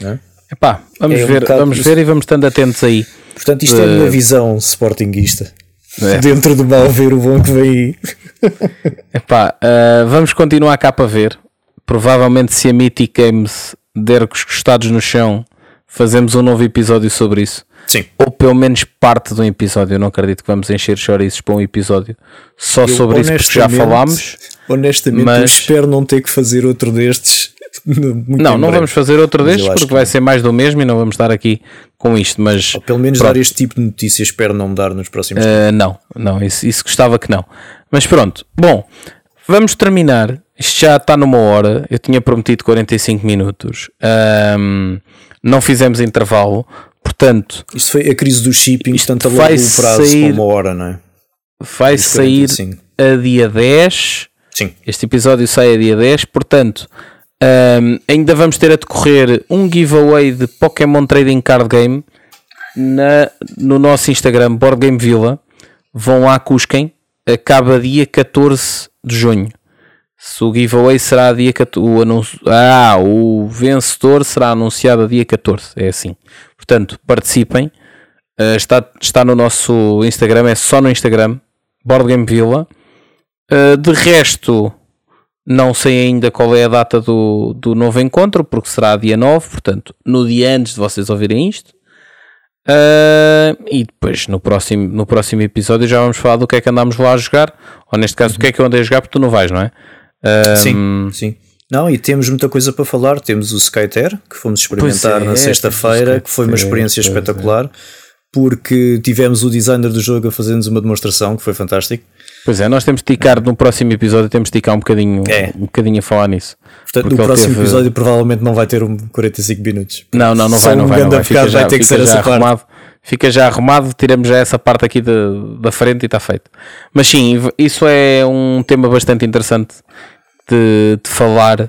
Speaker 1: É? Epá, vamos, é um ver, vamos ver e vamos estando atentos aí.
Speaker 2: Portanto, isto uh... é a minha visão sportinguista. É. Dentro do mal ver o bom que vem aí.
Speaker 1: Epá, uh, vamos continuar cá para ver. Provavelmente se a Mythic Games dercos gostados no chão, fazemos um novo episódio sobre isso.
Speaker 2: Sim.
Speaker 1: Ou pelo menos parte de um episódio. Eu não acredito que vamos encher chouriços para um episódio só eu, sobre isso, porque já falámos.
Speaker 2: Honestamente, mas... eu espero não ter que fazer outro destes.
Speaker 1: não, não vamos fazer outro destes porque vai ser mais do mesmo e não vamos estar aqui com isto. Mas
Speaker 2: Ou pelo menos pronto. dar este tipo de notícias, espero não dar nos próximos
Speaker 1: uh, Não, não, isso, isso gostava que não. Mas pronto, bom, vamos terminar isto já está numa hora. Eu tinha prometido 45 minutos. Um, não fizemos intervalo. Portanto,
Speaker 2: isto foi a crise do shipping, portanto, vai o prazo sair, para uma hora, não é?
Speaker 1: Vai sair a dia 10.
Speaker 2: Sim.
Speaker 1: Este episódio sai a dia 10. Portanto, um, ainda vamos ter a decorrer um giveaway de Pokémon Trading Card Game na, no nosso Instagram, Board Game Villa. Vão lá, cusquem. Acaba dia 14 de junho. Se o giveaway será dia 14, o anúncio, ah, o vencedor será anunciado a dia 14, é assim. Portanto, participem. Uh, está, está no nosso Instagram, é só no Instagram, Board Game Villa. Uh, de resto, não sei ainda qual é a data do, do novo encontro, porque será dia 9, portanto, no dia antes de vocês ouvirem isto. Uh, e depois no próximo, no próximo episódio já vamos falar do que é que andámos lá a jogar, ou neste caso do que é que eu andei a jogar, porque tu não vais, não é?
Speaker 2: sim, sim. Não, e temos muita coisa para falar. Temos o Skyter, que fomos experimentar é, na sexta-feira, que foi uma experiência espetacular, porque tivemos o designer do jogo a fazer-nos uma demonstração, que foi fantástico.
Speaker 1: Pois é, nós temos de ticar no próximo episódio, temos de ticar um bocadinho, é. um bocadinho a falar nisso.
Speaker 2: Portanto, no próximo teve... episódio provavelmente não vai ter um 45 minutos.
Speaker 1: Não, não, não vai, não vai, não vai. Fica já, vai ter que ser essa arrumado. Parte. Fica já arrumado, tiramos já essa parte aqui de, da frente e está feito. Mas sim, isso é um tema bastante interessante de, de falar,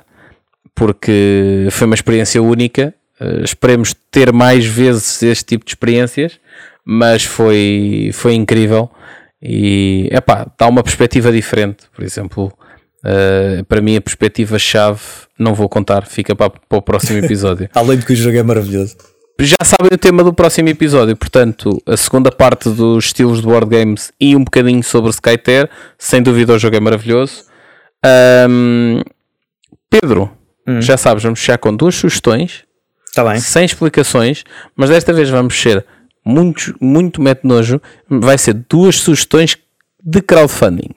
Speaker 1: porque foi uma experiência única. Uh, esperemos ter mais vezes este tipo de experiências, mas foi, foi incrível e epá, dá uma perspectiva diferente. Por exemplo, uh, para mim a perspectiva-chave não vou contar, fica para, para o próximo episódio.
Speaker 2: Além de que o jogo é maravilhoso.
Speaker 1: Já sabem o tema do próximo episódio, portanto, a segunda parte dos estilos de board games e um bocadinho sobre Skyter. Sem dúvida, o jogo é maravilhoso. Um, Pedro, hum. já sabes, vamos fechar com duas sugestões.
Speaker 2: Tá bem.
Speaker 1: Sem explicações, mas desta vez vamos ser muito, muito mete nojo, vai ser duas sugestões de crowdfunding.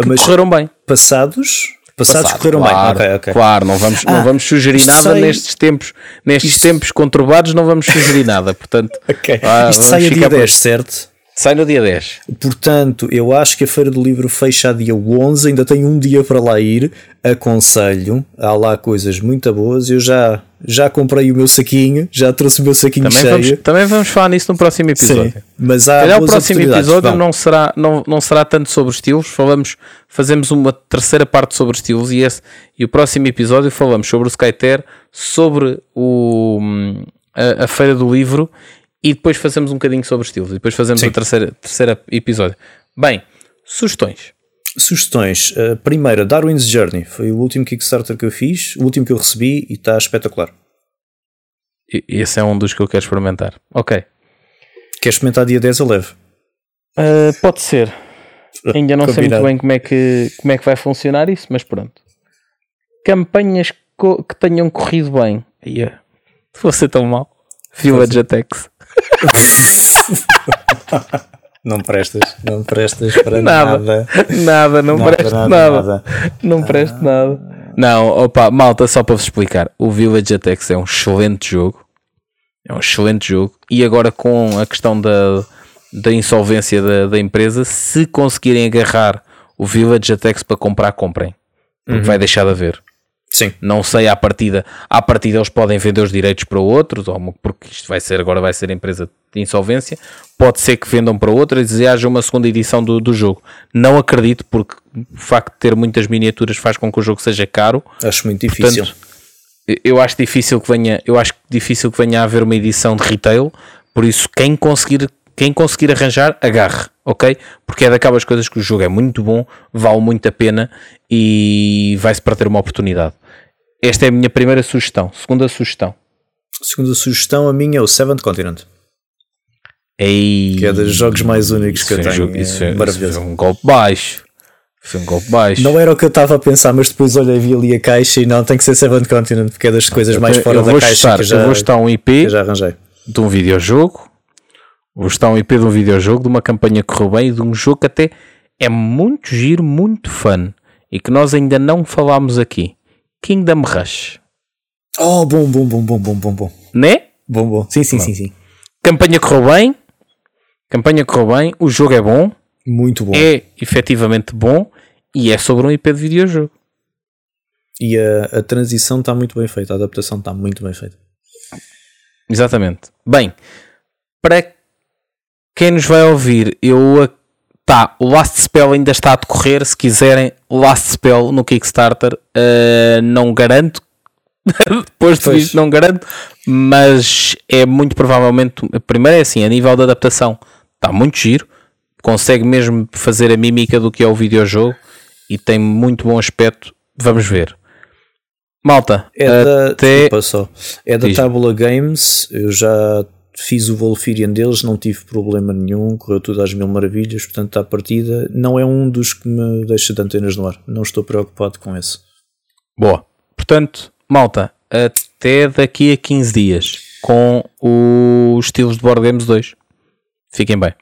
Speaker 1: Que
Speaker 2: Mas
Speaker 1: correram bem.
Speaker 2: passados, passados
Speaker 1: Passado,
Speaker 2: correram
Speaker 1: claro,
Speaker 2: bem. Ok, ok.
Speaker 1: Claro, não vamos, não
Speaker 2: Ah,
Speaker 1: vamos sugerir nada
Speaker 2: sai-
Speaker 1: nestes tempos, nestes
Speaker 2: Isto-
Speaker 1: tempos conturbados, não vamos sugerir nada. Portanto,
Speaker 2: Ok.
Speaker 1: ah,
Speaker 2: Isto sai a dia
Speaker 1: ficar por-
Speaker 2: 10, certo?
Speaker 1: Sai no dia 10.
Speaker 2: Portanto, eu acho que a Feira do Livro fecha a dia 11, ainda tenho um dia para lá ir. Aconselho, há lá coisas muito boas. Eu já, já comprei o meu saquinho, já trouxe o meu saquinho
Speaker 1: Também
Speaker 2: cheio.
Speaker 1: vamos, também vamos falar nisso no próximo episódio.
Speaker 2: Sim, mas há
Speaker 1: Calhar o próximo episódio não será, não, não será tanto sobre estilos, falamos, fazemos uma terceira parte sobre estilos e, esse, e o próximo episódio falamos sobre o Skyter, sobre o, a, a Feira do Livro e depois fazemos um bocadinho sobre estilos e depois fazemos
Speaker 2: Sim.
Speaker 1: o terceiro, terceiro episódio. Bem, sugestões.
Speaker 2: Sugestões. A primeira, Darwin's Journey. Foi o último Kickstarter que eu fiz, o último que eu recebi e está espetacular.
Speaker 1: E- Esse é um dos que eu quero experimentar. Ok.
Speaker 2: Queres experimentar dia 10 eu levo.
Speaker 1: Uh, pode ser. Ainda não sei
Speaker 2: Combinado.
Speaker 1: muito bem como é, que, como é que vai funcionar isso, mas pronto. Campanhas co- que tenham corrido bem. Ia, vou ser tão mal. Village Attacks.
Speaker 2: Não prestas, não prestas para
Speaker 1: Nada.
Speaker 2: nada.
Speaker 1: Nada, não,
Speaker 2: Nada,
Speaker 1: presto
Speaker 2: nada,
Speaker 1: nada.
Speaker 2: nada.
Speaker 1: Não presto nada. Não, opa, malta, só para vos explicar. O Village Attacks é um excelente jogo. É um excelente jogo. E agora com a questão da, da insolvência da, da empresa, se conseguirem agarrar o Village Attacks para comprar, comprem. Porque vai deixar de haver.
Speaker 2: Sim.
Speaker 1: Não sei à partida. À partida eles podem vender os direitos para outros, ou porque isto vai ser agora vai ser empresa de insolvência. Pode ser que vendam para outras e haja uma segunda edição do, do jogo. Não acredito, porque o facto de ter muitas miniaturas faz com que o jogo seja caro.
Speaker 2: Acho muito difícil.
Speaker 1: Portanto, eu acho difícil que venha, eu acho difícil que venha a haver uma edição de retail, por isso quem conseguir, quem conseguir arranjar, agarre, ok? Porque é daquelas coisas que o jogo é muito bom, vale muito a pena e vai-se para ter uma oportunidade. Esta é a minha primeira sugestão. Segunda sugestão.
Speaker 2: Segunda sugestão, a minha é o Seventh Continent,
Speaker 1: Ei,
Speaker 2: que é dos jogos mais únicos que eu
Speaker 1: um
Speaker 2: tenho.
Speaker 1: jogo- isso
Speaker 2: é
Speaker 1: foi- isso
Speaker 2: maravilhoso.
Speaker 1: foi um golpe baixo. Foi um golpe baixo.
Speaker 2: Não era o que eu estava a pensar, mas depois olhei vi ali a caixa e não, tem que ser Seventh Continent, porque é das coisas mais fora
Speaker 1: eu
Speaker 2: da caixa
Speaker 1: estar,
Speaker 2: que eu já,
Speaker 1: eu vou estar um IP
Speaker 2: já arranjei.
Speaker 1: de um videojogo, vou estar um IP de um videojogo, de uma campanha que correu bem e de um jogo que até é muito giro, muito fun e que nós ainda não falámos aqui. Kingdom Rush,
Speaker 2: Oh, bom, bom, bom, bom, bom, bom, bom.
Speaker 1: né?
Speaker 2: Bom, bom. Sim, sim, sim, sim.
Speaker 1: Campanha correu bem, campanha correu bem, o jogo é bom,
Speaker 2: Muito bom.
Speaker 1: é efetivamente bom e é sobre um IP de videojogo.
Speaker 2: E a, a transição está muito bem feita, a adaptação está muito bem feita.
Speaker 1: Exatamente. Bem, para quem nos vai ouvir, eu tá, o Last Spell ainda está a decorrer. Se quiserem, Last Spell no Kickstarter, eh, não garanto. Depois de visto, não garanto, mas é muito provavelmente. Primeiro é assim, a nível de adaptação, está muito giro, consegue mesmo fazer a mímica do que é o videojogo e tem muito bom aspecto. Vamos ver, malta.
Speaker 2: É da,
Speaker 1: até-
Speaker 2: desculpa só. É da. Tabula Games, eu já fiz o Wolfirian deles, não tive problema nenhum, correu tudo às mil maravilhas, portanto, à partida, não é um dos que me deixa de antenas no ar. Não estou preocupado com esse.
Speaker 1: Boa. Portanto, malta, até daqui a 15 dias com os estilos de Board Games 2. Fiquem bem.